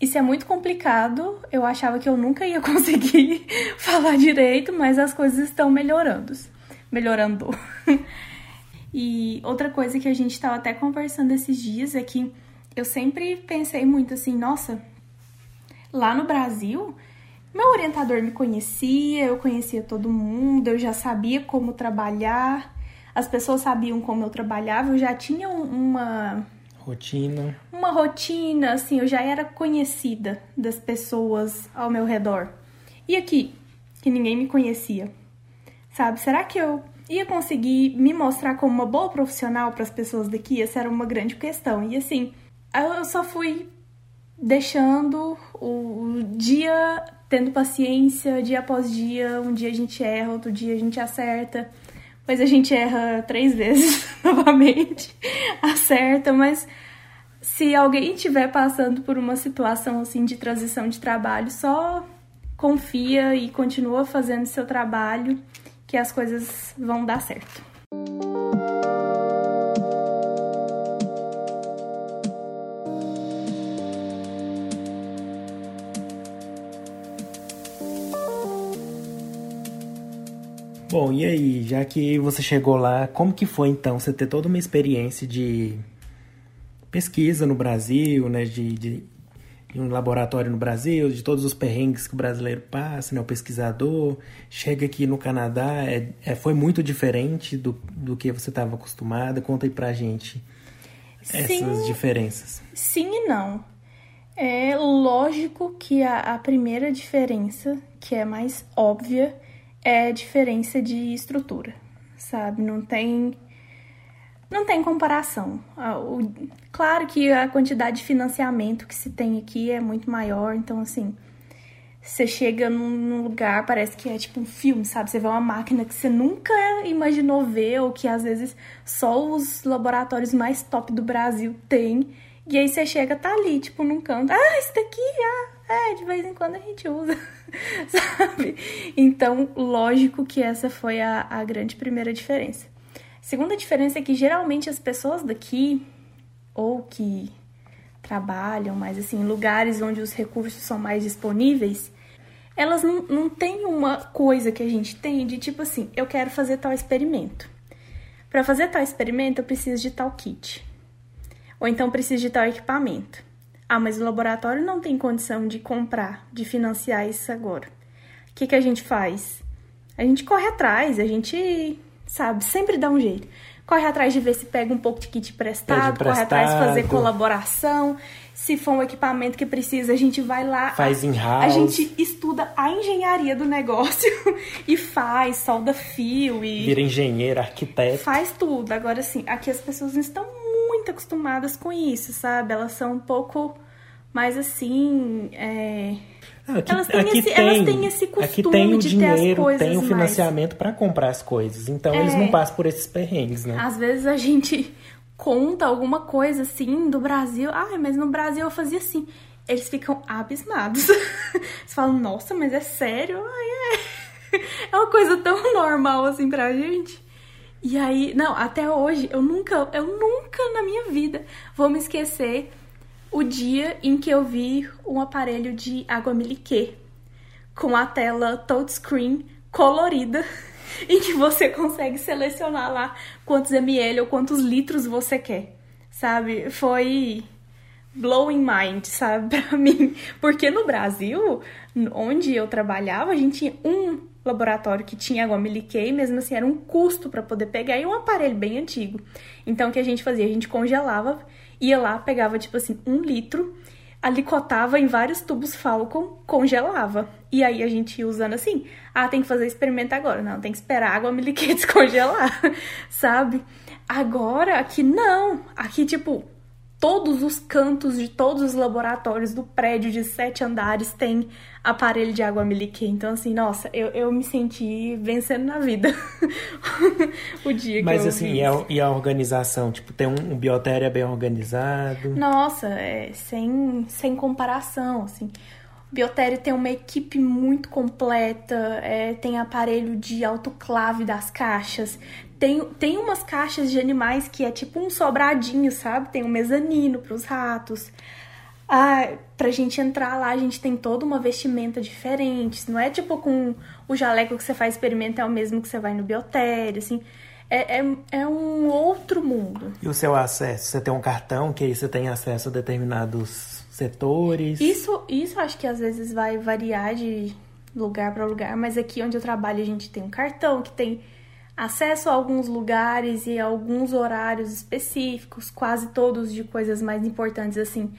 isso é muito complicado. Eu achava que eu nunca ia *laughs* conseguir *laughs* falar direito, mas as coisas estão melhorando. Melhorando. *laughs* e outra coisa que a gente estava até conversando esses dias é que eu sempre pensei muito assim, nossa, lá no Brasil, meu orientador me conhecia, eu conhecia todo mundo, eu já sabia como trabalhar, as pessoas sabiam como eu trabalhava, eu já tinha uma rotina. Uma rotina, assim, eu já era conhecida das pessoas ao meu redor. E aqui, que ninguém me conhecia. Sabe? Será que eu ia conseguir me mostrar como uma boa profissional para as pessoas daqui? Essa era uma grande questão. E assim, eu só fui deixando o dia tendo paciência, dia após dia. Um dia a gente erra, outro dia a gente acerta. Mas a gente erra três vezes *laughs* novamente, acerta, mas se alguém estiver passando por uma situação assim de transição de trabalho, só confia e continua fazendo seu trabalho que as coisas vão dar certo. Bom, e aí, já que você chegou lá, como que foi então você ter toda uma experiência de pesquisa no Brasil, né, de, de, de, um laboratório no Brasil, de todos os perrengues que o brasileiro passa, né, o pesquisador, chega aqui no Canadá, é, é foi muito diferente do, do que você estava acostumada? Conta aí pra gente essas sim, diferenças. Sim e não. É lógico que a, a primeira diferença, que é mais óbvia, é diferença de estrutura, sabe? Não tem não tem comparação. Claro que a quantidade de financiamento que se tem aqui é muito maior, então assim, você chega num lugar, parece que é tipo um filme, sabe? Você vê uma máquina que você nunca imaginou ver, ou que às vezes só os laboratórios mais top do Brasil têm. E aí você chega, tá ali, tipo, num canto. Ah, isso daqui, ah, é, de vez em quando a gente usa, *laughs* sabe? Então, lógico que essa foi a, a grande primeira diferença. Segunda diferença é que geralmente as pessoas daqui, ou que trabalham, mas assim, em lugares onde os recursos são mais disponíveis, elas não, não têm uma coisa que a gente tem de tipo assim, eu quero fazer tal experimento. Para fazer tal experimento, eu preciso de tal kit. Ou então preciso de tal equipamento. Ah, mas o laboratório não tem condição de comprar, de financiar isso agora. O que, que a gente faz? A gente corre atrás, a gente, sabe, sempre dá um jeito. Corre atrás de ver se pega um pouco de kit emprestado, corre atrás de fazer colaboração. Se for um equipamento que precisa, a gente vai lá. Faz em house. A gente estuda a engenharia do negócio *laughs* e faz, solda fio e. Vira engenheiro, arquiteto. Faz tudo. Agora, assim, aqui as pessoas não estão muito acostumadas com isso, sabe? Elas são um pouco mais assim. É... Ah, aqui, elas, têm aqui esse, tem, elas têm esse costume aqui tem o de dinheiro, tem o financiamento para comprar as coisas. Então é, eles não passam por esses perrengues, né? Às vezes a gente *laughs* conta alguma coisa assim do Brasil. Ah, mas no Brasil eu fazia assim. Eles ficam abismados. *laughs* Eles falam, nossa, mas é sério? Ai, é. *laughs* é uma coisa tão normal assim pra gente. E aí, não, até hoje, eu nunca, eu nunca na minha vida vou me esquecer o dia em que eu vi um aparelho de água miliquê com a tela touchscreen colorida *laughs* em que você consegue selecionar lá quantos ml ou quantos litros você quer, sabe? Foi blowing mind, sabe, *laughs* pra mim. Porque no Brasil, onde eu trabalhava, a gente tinha um laboratório que tinha água miliquei, mesmo assim era um custo para poder pegar e um aparelho bem antigo. Então o que a gente fazia? A gente congelava, ia lá, pegava tipo assim um litro, alicotava em vários tubos Falcon, congelava. E aí a gente ia usando assim, ah, tem que fazer experimento agora. Não, tem que esperar a água miliquei *laughs* descongelar, sabe? Agora, aqui não. Aqui, tipo, todos os cantos de todos os laboratórios do prédio de sete andares tem aparelho de água miliquê. Então, assim, nossa, eu, eu me senti vencendo na vida *laughs* o dia Mas, que eu assim, e a, e a organização? Tipo, tem um, um biotério bem organizado? Nossa, é, sem, sem comparação, assim. O Biotério tem uma equipe muito completa, é, tem aparelho de autoclave das caixas, tem, tem umas caixas de animais que é tipo um sobradinho, sabe? Tem um mezanino para os ratos. Ah, pra gente entrar lá, a gente tem toda uma vestimenta diferente. Não é tipo com o jaleco que você faz experimento é o mesmo que você vai no biotério, assim. É, é, é um outro mundo. E o seu acesso? Você tem um cartão que aí você tem acesso a determinados setores? Isso, isso acho que às vezes vai variar de lugar para lugar, mas aqui onde eu trabalho a gente tem um cartão que tem acesso a alguns lugares e a alguns horários específicos, quase todos de coisas mais importantes assim.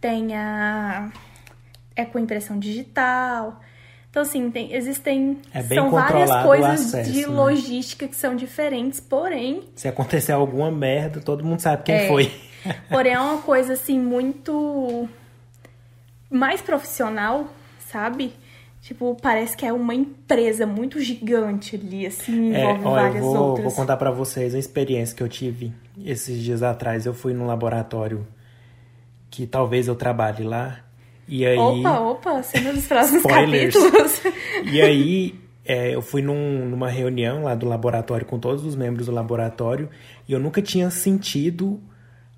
Tem a é com impressão digital. Então, assim, tem, existem. É são várias coisas acesso, de né? logística que são diferentes, porém. Se acontecer alguma merda, todo mundo sabe quem É. foi. *laughs* Porém, é uma coisa, assim, muito. mais profissional, sabe? Tipo, parece que é uma empresa muito gigante ali, assim, É, envolve ó, eu várias vou, outras. vou contar pra vocês a experiência que eu tive esses dias atrás. Eu fui num laboratório que talvez eu trabalhe lá. E aí. Opa, opa, cena dos próximos capítulos. E aí, é, eu fui num- numa reunião lá do laboratório com todos os membros do laboratório e eu nunca tinha sentido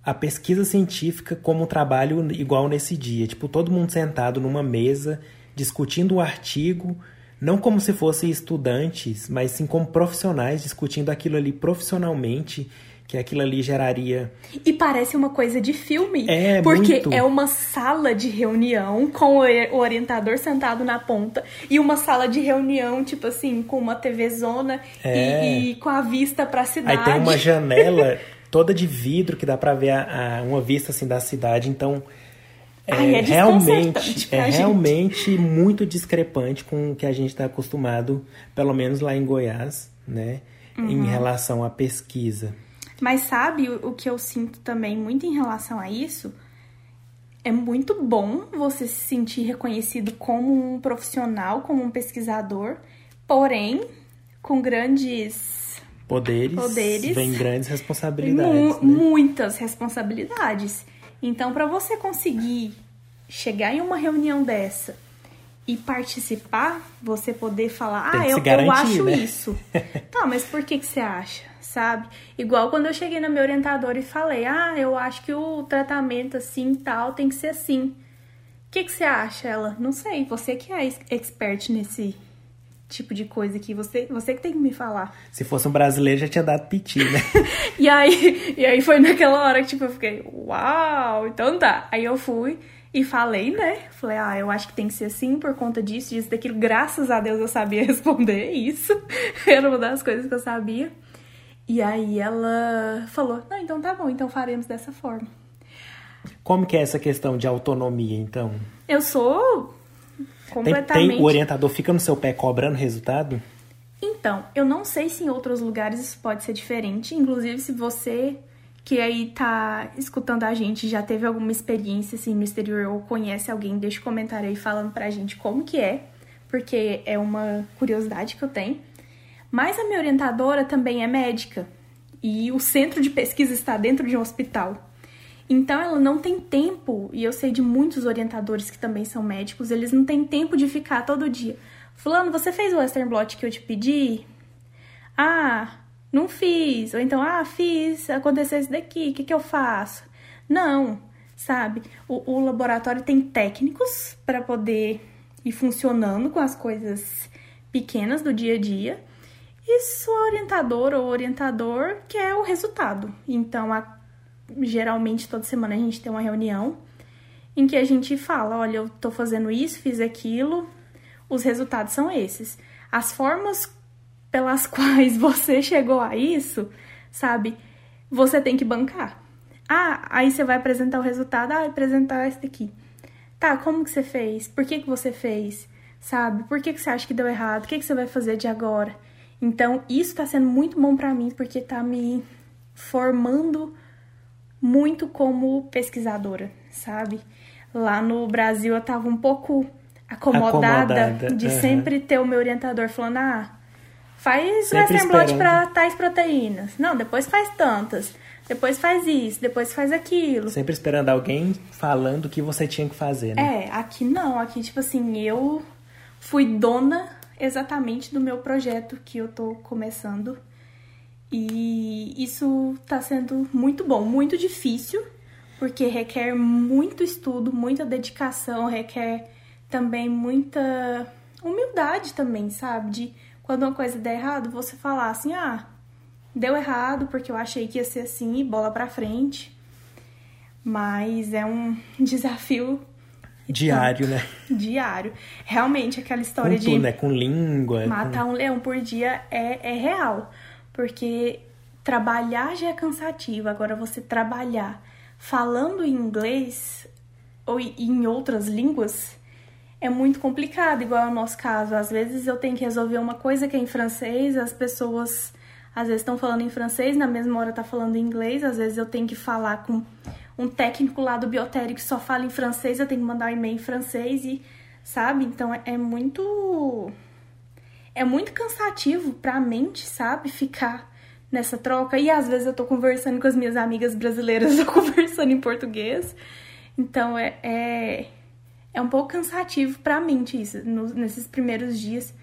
a pesquisa científica como um trabalho igual nesse dia. Tipo, todo mundo sentado numa mesa, discutindo o artigo, não como se fossem estudantes, mas sim como profissionais, discutindo aquilo ali profissionalmente, que aquilo ali geraria E parece uma coisa de filme. É, porque muito. é uma sala de reunião com o ori- o orientador sentado na ponta e uma sala de reunião, tipo assim, com uma TV zona É. e, e com a vista pra cidade. Aí tem uma janela *laughs* toda de vidro que dá pra ver a- a- uma vista assim da cidade, então Ai, é realmente desconcertante pra é gente. realmente muito discrepante com o que a gente está acostumado, pelo menos lá em Goiás, né, Uhum. em relação à pesquisa. Mas sabe o, o que eu sinto também muito em relação a isso? É muito bom você se sentir reconhecido como um profissional, como um pesquisador, porém, com grandes Poderes, Poderes. vem grandes responsabilidades. mu- né? muitas responsabilidades. Então, para você conseguir chegar em uma reunião dessa e participar, você poder falar, ah, eu, garantir, eu acho né?" isso. *laughs* tá, mas por que, que você acha? Sabe? Igual quando eu cheguei na minha orientadora e falei, ah, eu acho que o tratamento assim e tal tem que ser assim. O que, que você acha? Ela, não sei, você que é ex- expert nesse tipo de coisa aqui, você, você que tem que me falar. Se fosse um brasileiro já tinha dado piti, né? *laughs* E aí, e aí foi naquela hora que, tipo, eu fiquei, uau, então tá. Aí eu fui e falei, né? Falei, ah, eu acho que tem que ser assim por conta disso, disso, daquilo. Graças a Deus eu sabia *laughs* responder isso. Era uma das coisas que eu sabia. E aí ela falou, não, então tá bom, então faremos dessa forma. Como que é essa questão de autonomia, então? Eu sou completamente... tem- o orientador fica no seu pé cobrando resultado? Então, eu não sei se em outros lugares isso pode ser diferente. Inclusive, se você que aí tá escutando a gente já teve alguma experiência assim no exterior ou conhece alguém, deixa um comentário aí falando pra gente como que é, porque é uma curiosidade que eu tenho. Mas a minha orientadora também é médica e o centro de pesquisa está dentro de um hospital. Então ela não tem tempo, e eu sei de muitos orientadores que também são médicos, eles não têm tempo de ficar todo dia. Fulano, você fez o Western Blot que eu te pedi? Ah, não fiz. Ou então, ah, fiz, aconteceu isso daqui, o que, que eu faço? Não, sabe? O, o laboratório tem técnicos para poder ir funcionando com as coisas pequenas do dia a dia. E sua orientadora ou orientador quer o resultado. Então, a- geralmente toda semana a gente tem uma reunião em que a gente fala: olha, eu tô fazendo isso, fiz aquilo, os resultados são esses. As formas pelas *laughs* quais você chegou a isso, sabe? Você tem que bancar. Ah, aí você vai apresentar o resultado, ah, apresentar esse daqui. Tá, como que você fez? Por que, que você fez? Sabe? Por que, que você acha que deu errado? O que, que você vai fazer de agora? Então, isso tá sendo muito bom pra mim, porque tá me formando muito como pesquisadora, sabe? Lá no Brasil eu tava um pouco acomodada, acomodada. de uhum. sempre ter o meu orientador falando: ah, faz Western Blot para tais proteínas. Não, depois faz tantas. Depois faz isso, depois faz aquilo. Sempre esperando alguém falando o que você tinha que fazer, né? É, aqui não. Aqui, tipo assim, eu fui dona exatamente do meu projeto que eu tô começando. E isso tá sendo muito bom, muito difícil, porque requer muito estudo, muita dedicação, requer também muita humildade também, sabe? De quando uma coisa der errado, você falar assim: "Ah, deu errado porque eu achei que ia ser assim, bola para frente". Mas é um *laughs* desafio diário, né? Diário. Realmente aquela história com de né? com língua, matar com... um leão por dia é, é real, porque trabalhar já é cansativo. Agora você trabalhar falando inglês ou em outras línguas é muito complicado, igual no nosso caso. Às vezes eu tenho que resolver uma coisa que é em francês, as pessoas às vezes estão falando em francês, na mesma hora tá falando em inglês, às vezes eu tenho que falar com um técnico lá do biotério que só fala em francês, eu tenho que mandar um e-mail em francês e sabe? Então é, é muito é muito cansativo para a mente, sabe? Ficar nessa troca. E às vezes eu tô conversando com as minhas amigas brasileiras, *laughs* eu conversando em português. Então é, é, é um pouco cansativo pra mente isso. Nesses primeiros dias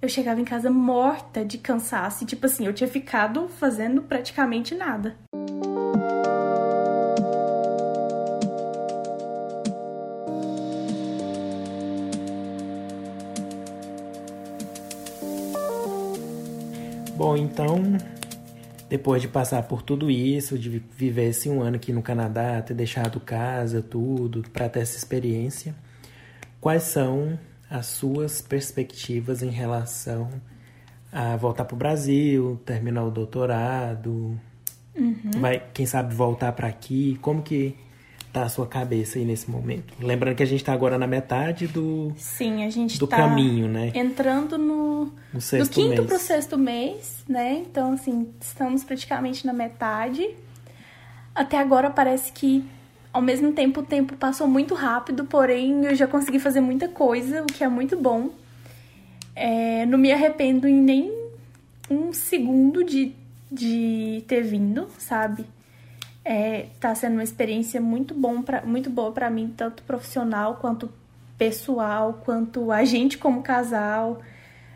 eu chegava em casa morta de cansaço. E, tipo assim, eu tinha ficado fazendo praticamente nada. Então, depois de passar por tudo isso, de viver esse um ano aqui no Canadá, ter deixado casa, tudo, para ter essa experiência, quais são as suas perspectivas em relação a voltar para o Brasil, terminar o doutorado, uhum. vai, quem sabe voltar para aqui, como que tá a sua cabeça aí nesse momento? Lembrando que a gente está agora na metade do Sim, a gente do tá caminho, né? Entrando no, no sexto do quinto mês. pro sexto mês, né? Então assim, estamos praticamente na metade. Até agora parece que ao mesmo tempo, o tempo passou muito rápido, porém eu já consegui fazer muita coisa, o que é muito bom. É, não me arrependo em nem um segundo de, de ter vindo, sabe? É, tá sendo uma experiência muito, bom pra, muito boa para mim, tanto profissional quanto pessoal, quanto a gente como casal,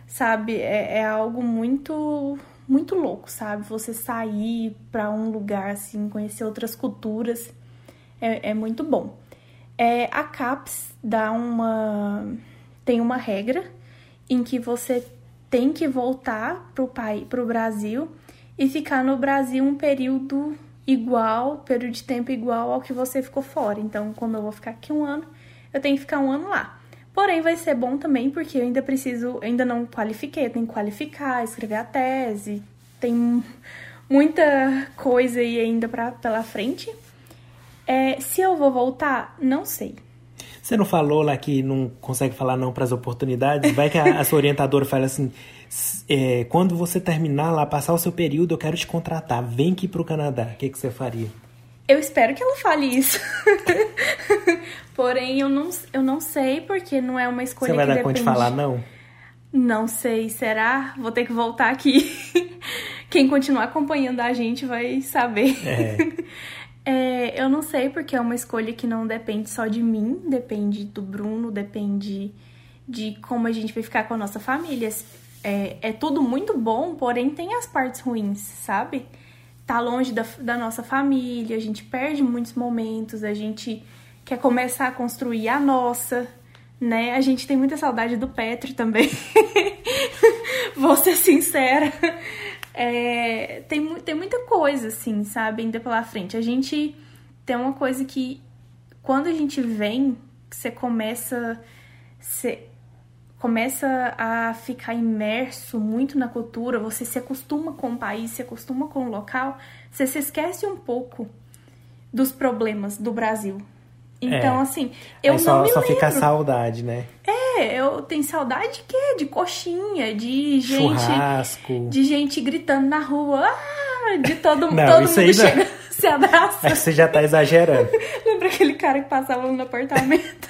sabe? É, é algo muito muito louco, sabe? Você sair para um lugar assim, conhecer outras culturas é, é muito bom. É, a CAPES dá uma tem uma regra em que você tem que voltar para o Brasil e ficar no Brasil um período igual, período de tempo igual ao que você ficou fora. Então, como eu vou ficar aqui um ano, eu tenho que ficar um ano lá. Porém, vai ser bom também porque eu ainda preciso, ainda não qualifiquei, eu tenho que qualificar, escrever a tese, tem muita coisa aí ainda pra, pela frente. É, se eu vou voltar, não sei. Você não falou lá que não consegue falar não para as oportunidades? Vai que a, a sua orientadora fala assim: é, quando você terminar lá, passar o seu período, eu quero te contratar. Vem aqui para o Canadá. O que, que você faria? Eu espero que ela fale isso. *laughs* Porém, eu não, eu não sei, porque não é uma escolha Você vai dar depende... conta de falar não? Não sei, será? Vou ter que voltar aqui. *laughs* Quem continuar acompanhando a gente vai saber. É. *laughs* É, eu não sei, porque é uma escolha que não depende só de mim, depende do Bruno, depende de como a gente vai ficar com a nossa família. É, é tudo muito bom, porém tem as partes ruins, sabe? Tá longe da, da nossa família, a gente perde muitos momentos, a gente quer começar a construir a nossa, né? A gente tem muita saudade do Petro também. *laughs* Vou ser sincera. É, tem, tem muita coisa, assim, sabe, ainda pela frente. A gente tem uma coisa que, quando a gente vem, você começa. Você começa a ficar imerso muito na cultura, você se acostuma com o país, se acostuma com o local, você se esquece um pouco dos problemas do Brasil. Então, é. assim, eu Aí não só, me só lembro. fica a saudade, né? É, eu tenho saudade de quê? De coxinha, de gente. Churrasco. De gente gritando na rua. Ah, de todo, não, todo mundo chega, se abraça. Aí *laughs* você já tá exagerando. *laughs* Lembra aquele cara que passava no apartamento?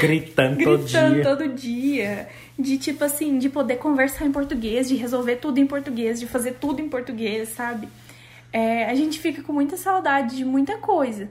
Gritando, todo dia. Gritando todo dia. De tipo assim, de poder conversar em português, de resolver tudo em português, de fazer tudo em português, sabe? É, a gente fica com muita saudade de muita coisa.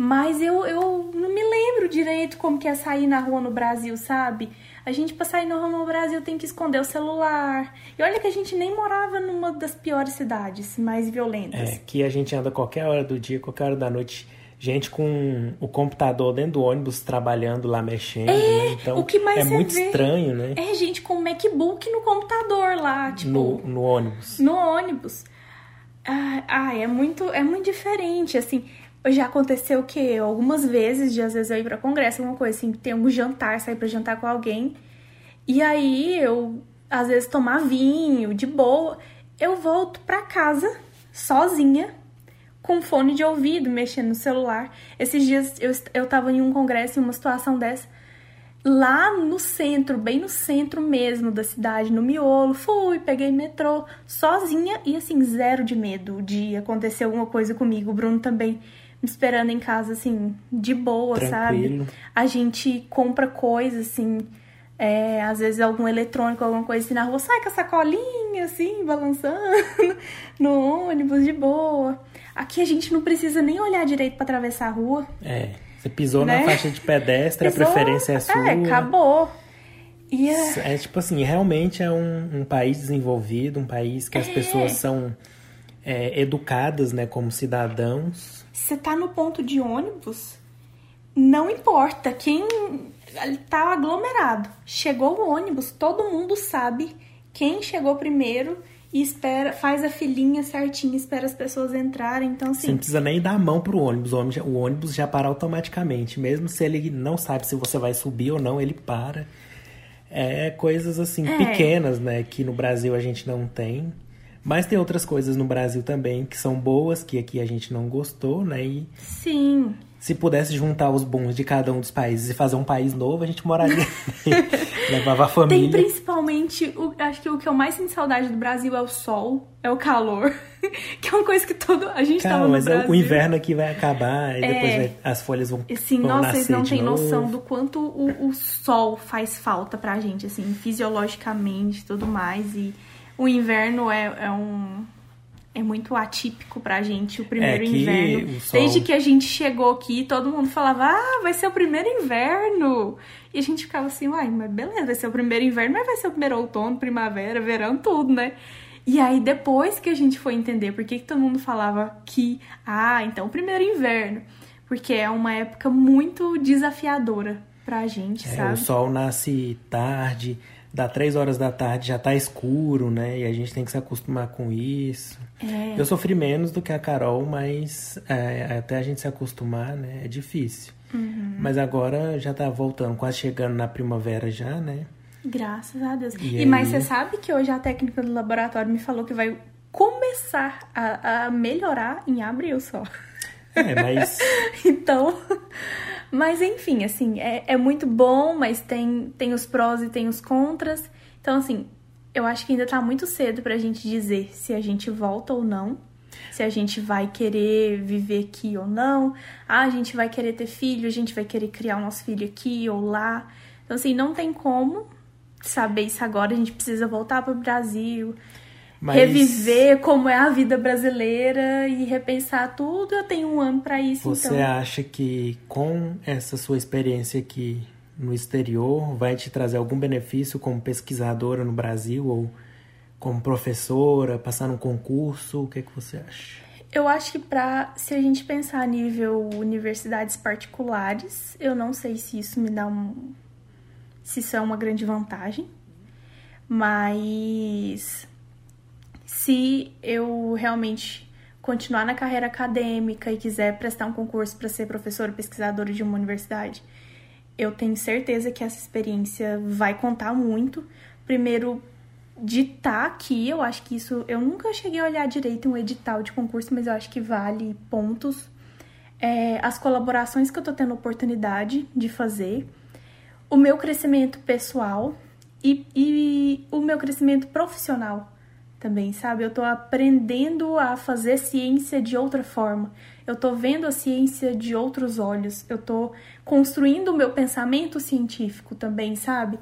Mas eu, eu não me lembro direito como que é sair na rua no Brasil, sabe? A gente pra sair na rua no Brasil tem que esconder o celular. E olha que a gente nem morava numa das piores cidades, mais violentas. É, que a gente anda qualquer hora do dia, qualquer hora da noite gente com o computador dentro do ônibus trabalhando lá mexendo. É, né? Então o que mais é muito vê estranho, né? É gente com MacBook no computador lá, tipo. No, no ônibus. No ônibus. Ah, ah, é muito, é muito diferente, assim. Já aconteceu o quê? Algumas vezes, de às vezes eu ir pra congresso, alguma coisa assim, ter um jantar, sair pra jantar com alguém. E aí eu, às vezes, tomar vinho, de boa. Eu volto pra casa, sozinha, com fone de ouvido, mexendo no celular. Esses dias eu, eu tava em um congresso, em uma situação dessa, lá no centro, bem no centro mesmo da cidade, no miolo. Fui, peguei metrô, sozinha e assim, zero de medo de acontecer alguma coisa comigo. O Bruno também me esperando em casa, assim, de boa, Tranquilo. sabe? A gente compra coisas, assim, é, às vezes algum eletrônico, alguma coisa assim na rua, sai com a sacolinha, assim, balançando *laughs* no ônibus, de boa. Aqui a gente não precisa nem olhar direito para atravessar a rua. É, você pisou né? na faixa de pedestre, pisou, a preferência é sua. É, acabou. É... é tipo assim, realmente é um, um país desenvolvido, um país que as é. pessoas são é, educadas, né, como cidadãos. Você tá no ponto de ônibus, não importa quem tá aglomerado. Chegou o ônibus, todo mundo sabe quem chegou primeiro e espera, faz a filinha certinho, espera as pessoas entrarem. Então, assim. Você não precisa nem dar a mão pro ônibus. O ônibus, já, o ônibus já para automaticamente. Mesmo se ele não sabe se você vai subir ou não, ele para. É coisas assim, é. pequenas, né? Que no Brasil a gente não tem. Mas tem outras coisas no Brasil também que são boas, que aqui a gente não gostou, né? E Sim. Se pudesse juntar os bons de cada um dos países e fazer um país novo, a gente moraria. *laughs* Levava a família. Tem principalmente, o, acho que o que eu mais sinto saudade do Brasil é o sol, é o calor. *laughs* que é uma coisa que todo. A gente Calma, tava no mas Brasil. o inverno aqui vai acabar e é, depois vai, as folhas vão. Sim, vão nossa, vocês não têm noção do quanto o, o sol faz falta pra gente, assim, fisiologicamente e tudo mais. E o inverno é, é um é muito atípico pra gente o primeiro é inverno. Sol... Desde que a gente chegou aqui, todo mundo falava, ah, vai ser o primeiro inverno. E a gente ficava assim, uai, mas beleza, vai ser o primeiro inverno, mas vai ser o primeiro outono, primavera, verão, tudo, né? E aí, depois que a gente foi entender por que, que todo mundo falava que, ah, então o primeiro inverno. Porque é uma época muito desafiadora pra gente, é, sabe? O sol nasce tarde, dá três horas da tarde já tá escuro, né? E a gente tem que se acostumar com isso. É. Eu sofri menos do que a Carol, mas é, até a gente se acostumar, né? É difícil. Uhum. Mas agora já tá voltando, quase chegando na primavera já, né? Graças a Deus. E, e aí... mas você sabe que hoje a técnica do laboratório me falou que vai começar a, a melhorar em abril só. É, mas. *laughs* então. Mas enfim, assim, é, é muito bom, mas tem, tem os prós e tem os contras. Então, assim, eu acho que ainda tá muito cedo pra gente dizer se a gente volta ou não. Se a gente vai querer viver aqui ou não. Ah, a gente vai querer ter filho, a gente vai querer criar o nosso filho aqui ou lá. Então, assim, não tem como saber isso agora. A gente precisa voltar pro Brasil. Mas... reviver como é a vida brasileira e repensar tudo. Eu tenho um ano para isso. Você então. acha que com essa sua experiência aqui no exterior vai te trazer algum benefício como pesquisadora no Brasil ou como professora, passar num concurso? O que, é que você acha? Eu acho que para se a gente pensar a nível universidades particulares, eu não sei se isso me dá um se isso é uma grande vantagem, mas se eu realmente continuar na carreira acadêmica e quiser prestar um concurso para ser professora pesquisadora de uma universidade, eu tenho certeza que essa experiência vai contar muito. Primeiro, de estar aqui, eu acho que isso. Eu nunca cheguei a olhar direito um edital de concurso, mas eu acho que vale pontos. É, as colaborações que eu tô tendo oportunidade de fazer, o meu crescimento pessoal e, e o meu crescimento profissional também, sabe? Eu tô aprendendo a fazer ciência de outra forma. Eu tô vendo a ciência de outros olhos. Eu tô construindo o meu pensamento científico também, sabe?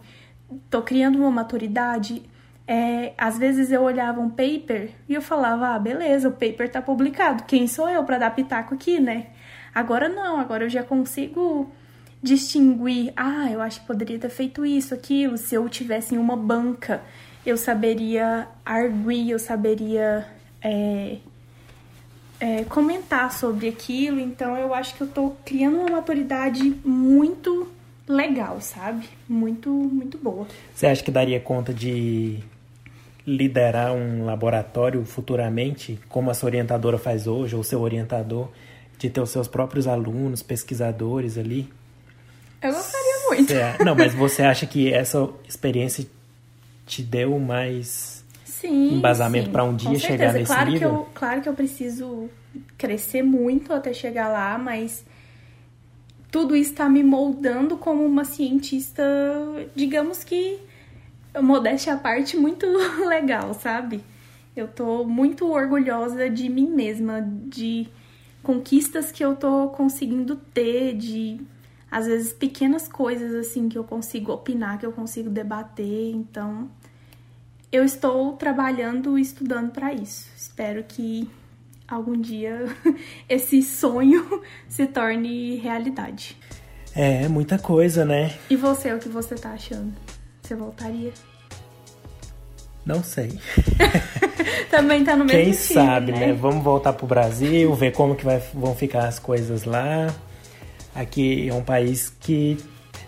Tô criando uma maturidade. É, às vezes eu olhava um paper e eu falava, ah, beleza, o paper tá publicado. Quem sou eu para dar pitaco aqui, né? Agora não, agora eu já consigo distinguir, ah, eu acho que poderia ter feito isso, aquilo, se eu tivesse em uma banca eu saberia arguir, eu saberia é, é, comentar sobre aquilo. Então eu acho que eu tô criando uma maturidade muito legal, sabe? Muito, muito boa. Você acha que daria conta de liderar um laboratório futuramente, como a sua orientadora faz hoje, ou seu orientador, de ter os seus próprios alunos, pesquisadores ali? Eu gostaria muito. Não, mas você acha que essa experiência te deu mais sim, embasamento para um dia chegar nesse claro nível? Que eu, claro que eu preciso crescer muito até chegar lá, mas tudo isso está me moldando como uma cientista, digamos que modéstia à parte, muito *laughs* legal, sabe? Eu tô muito orgulhosa de mim mesma, de conquistas que eu tô conseguindo ter, de às vezes pequenas coisas assim que eu consigo opinar, que eu consigo debater. Então, eu estou trabalhando e estudando para isso. Espero que algum dia *laughs* esse sonho *laughs* se torne realidade. É, muita coisa, né? E você, o que você tá achando? Você voltaria? Não sei. *laughs* Também tá no mesmo Quem time, sabe, né? né? Vamos voltar pro Brasil, ver como que vai, vão ficar as coisas lá. Aqui é um país que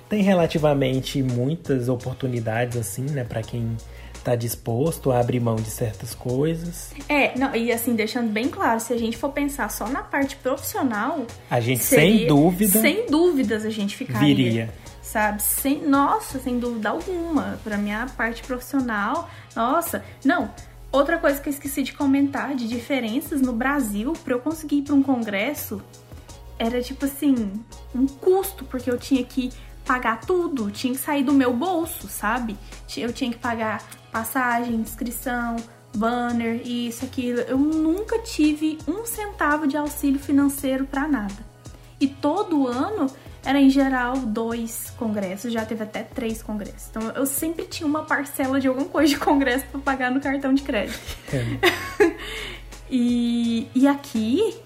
tem relativamente muitas oportunidades, assim, né, para quem tá disposto a abrir mão de certas coisas. É, não, e assim, deixando bem claro, se a gente for pensar só na parte profissional. A gente, seria, sem dúvida. Sem dúvidas, a gente ficaria. Viria. Sabe? Sem, nossa, sem dúvida alguma. Pra minha parte profissional, nossa. Não, outra coisa que eu esqueci de comentar de diferenças no Brasil, para eu conseguir ir pra um congresso, era tipo assim, um custo, porque eu tinha que pagar tudo, tinha que sair do meu bolso, sabe? Eu tinha que pagar passagem, inscrição, banner, isso, aquilo. Eu nunca tive um centavo de auxílio financeiro para nada. E todo ano era em geral dois congressos, já teve até três congressos. Então eu sempre tinha uma parcela de alguma coisa de congresso para pagar no cartão de crédito. É. *laughs* e, e aqui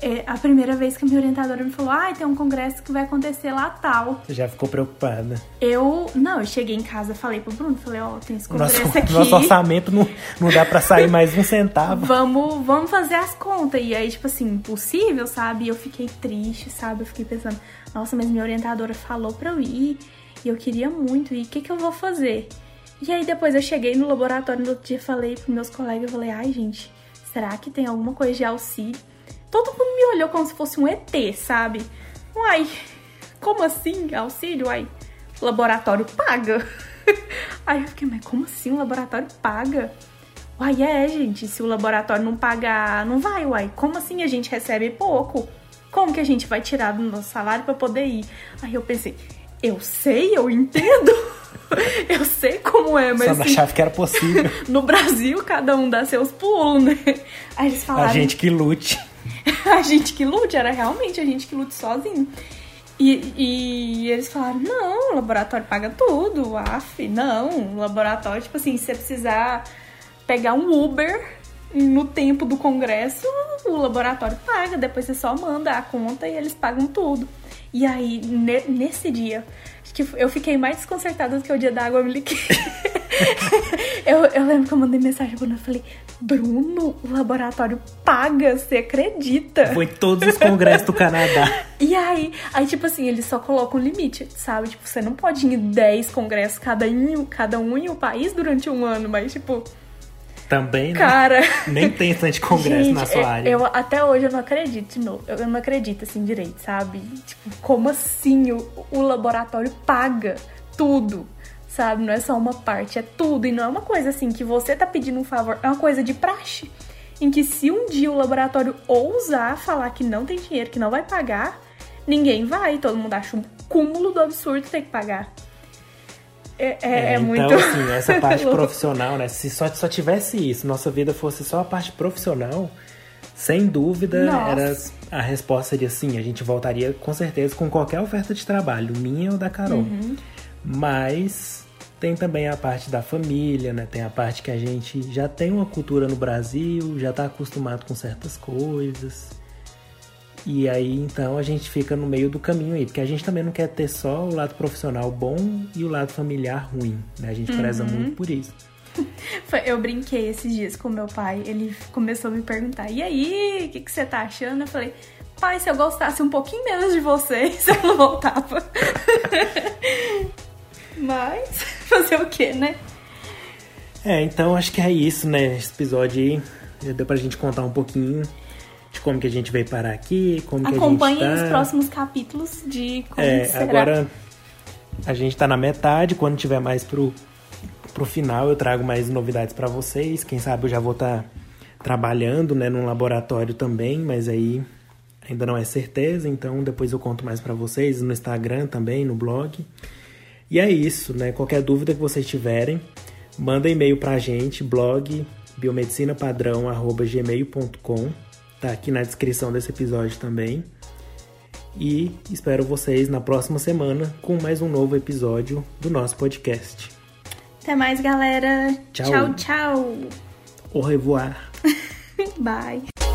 é a primeira vez que a minha orientadora me falou: ah, tem um congresso que vai acontecer lá tal. Você já ficou preocupada? Eu, não, eu cheguei em casa, falei pro Bruno, falei: ó, oh, tem esse congresso *laughs* nosso, aqui. Nosso orçamento não, não dá pra sair mais um centavo. vamos, vamos fazer as contas. E aí, tipo assim, impossível, sabe? E eu fiquei triste, sabe? Eu fiquei pensando: nossa, mas minha orientadora falou pra eu ir e eu queria muito ir, o que que eu vou fazer? E aí depois eu cheguei no laboratório no outro dia, falei pros meus colegas, eu falei: ai, gente, será que tem alguma coisa de auxílio? Todo mundo me olhou como se fosse um ET, sabe? Uai, como assim? Auxílio? Uai, laboratório paga. *laughs* Aí eu fiquei, mas como assim o laboratório paga? Uai, é, gente, se o laboratório não pagar, não vai, uai. Como assim a gente recebe pouco? Como que a gente vai tirar do nosso salário para poder ir? Aí eu pensei, eu sei, eu entendo. *laughs* eu sei como é, mas. Só não assim, achava que era possível. *laughs* no Brasil, cada um dá seus pulos, né? Aí eles falaram. A gente que lute. *laughs* a gente que lute, era realmente a gente que lute sozinho. E, e eles falaram, não, o laboratório paga tudo, af, não, o laboratório, tipo assim, se você precisar pegar um Uber no tempo do congresso, o laboratório paga, depois você só manda a conta e eles pagam tudo. E aí, ne nesse dia, que eu fiquei mais desconcertada do que o dia da água, liguei. *laughs* eu, eu lembro que eu mandei mensagem pra Bruno, eu falei, Bruno, o laboratório paga, você acredita? Foi todos os congressos do Canadá. *laughs* E aí, aí, tipo assim, eles só colocam um limite, sabe? Tipo, você não pode ir em 10 congressos cada, um, cada um em um país durante um ano, mas, tipo, também, né? Cara. Nem tem tanto congresso Gente, na sua área. Eu, até hoje eu não acredito de novo. Eu não acredito assim direito, sabe? Tipo, como assim o, o laboratório paga tudo? Sabe? Não é só uma parte, é tudo. E não é uma coisa assim que você tá pedindo um favor, é uma coisa de praxe. Em que se um dia o laboratório ousar falar que não tem dinheiro, que não vai pagar, ninguém vai. Todo mundo acha um cúmulo do absurdo ter que pagar. É, é, é, É, muito. Então, assim, *laughs* essa parte profissional, né? Se só, só tivesse isso, nossa vida fosse só a parte profissional, sem dúvida, Nossa. era, a resposta seria sim. A gente voltaria com certeza com qualquer oferta de trabalho, minha ou da Carol. Uhum. Mas tem também a parte da família, né? Tem a parte que a gente já tem uma cultura no Brasil, já tá acostumado com certas coisas. E aí, então, a gente fica no meio do caminho aí, porque a gente também não quer ter só o lado profissional bom e o lado familiar ruim, né? A gente preza Uhum. muito por isso. *laughs* Eu brinquei esses dias com meu pai. Ele começou a me perguntar: e aí, o que, que você tá achando? Eu falei: pai, se eu gostasse um pouquinho menos de vocês, *laughs* eu não voltava. *laughs* Mas, fazer o quê, né? É, então acho que é isso, né? Esse episódio aí já deu pra gente contar um pouquinho de como que a gente veio parar aqui, como que a gente Acompanhem tá. os próximos capítulos de como É, será. agora a gente tá na metade, quando tiver mais pro, pro final eu trago mais novidades pra vocês. Quem sabe eu já vou estar trabalhando, né, num laboratório também, mas aí ainda não é certeza, então depois eu conto mais pra vocês no Instagram também, no blog. E é isso, né? Qualquer dúvida que vocês tiverem, manda e-mail pra gente, blog biomedicinapadrão@gmail.com. Tá aqui na descrição desse episódio também. E espero vocês na próxima semana com mais um novo episódio do nosso podcast. Até mais, galera. Tchau. Tchau, tchau. Au revoir! *laughs* Bye.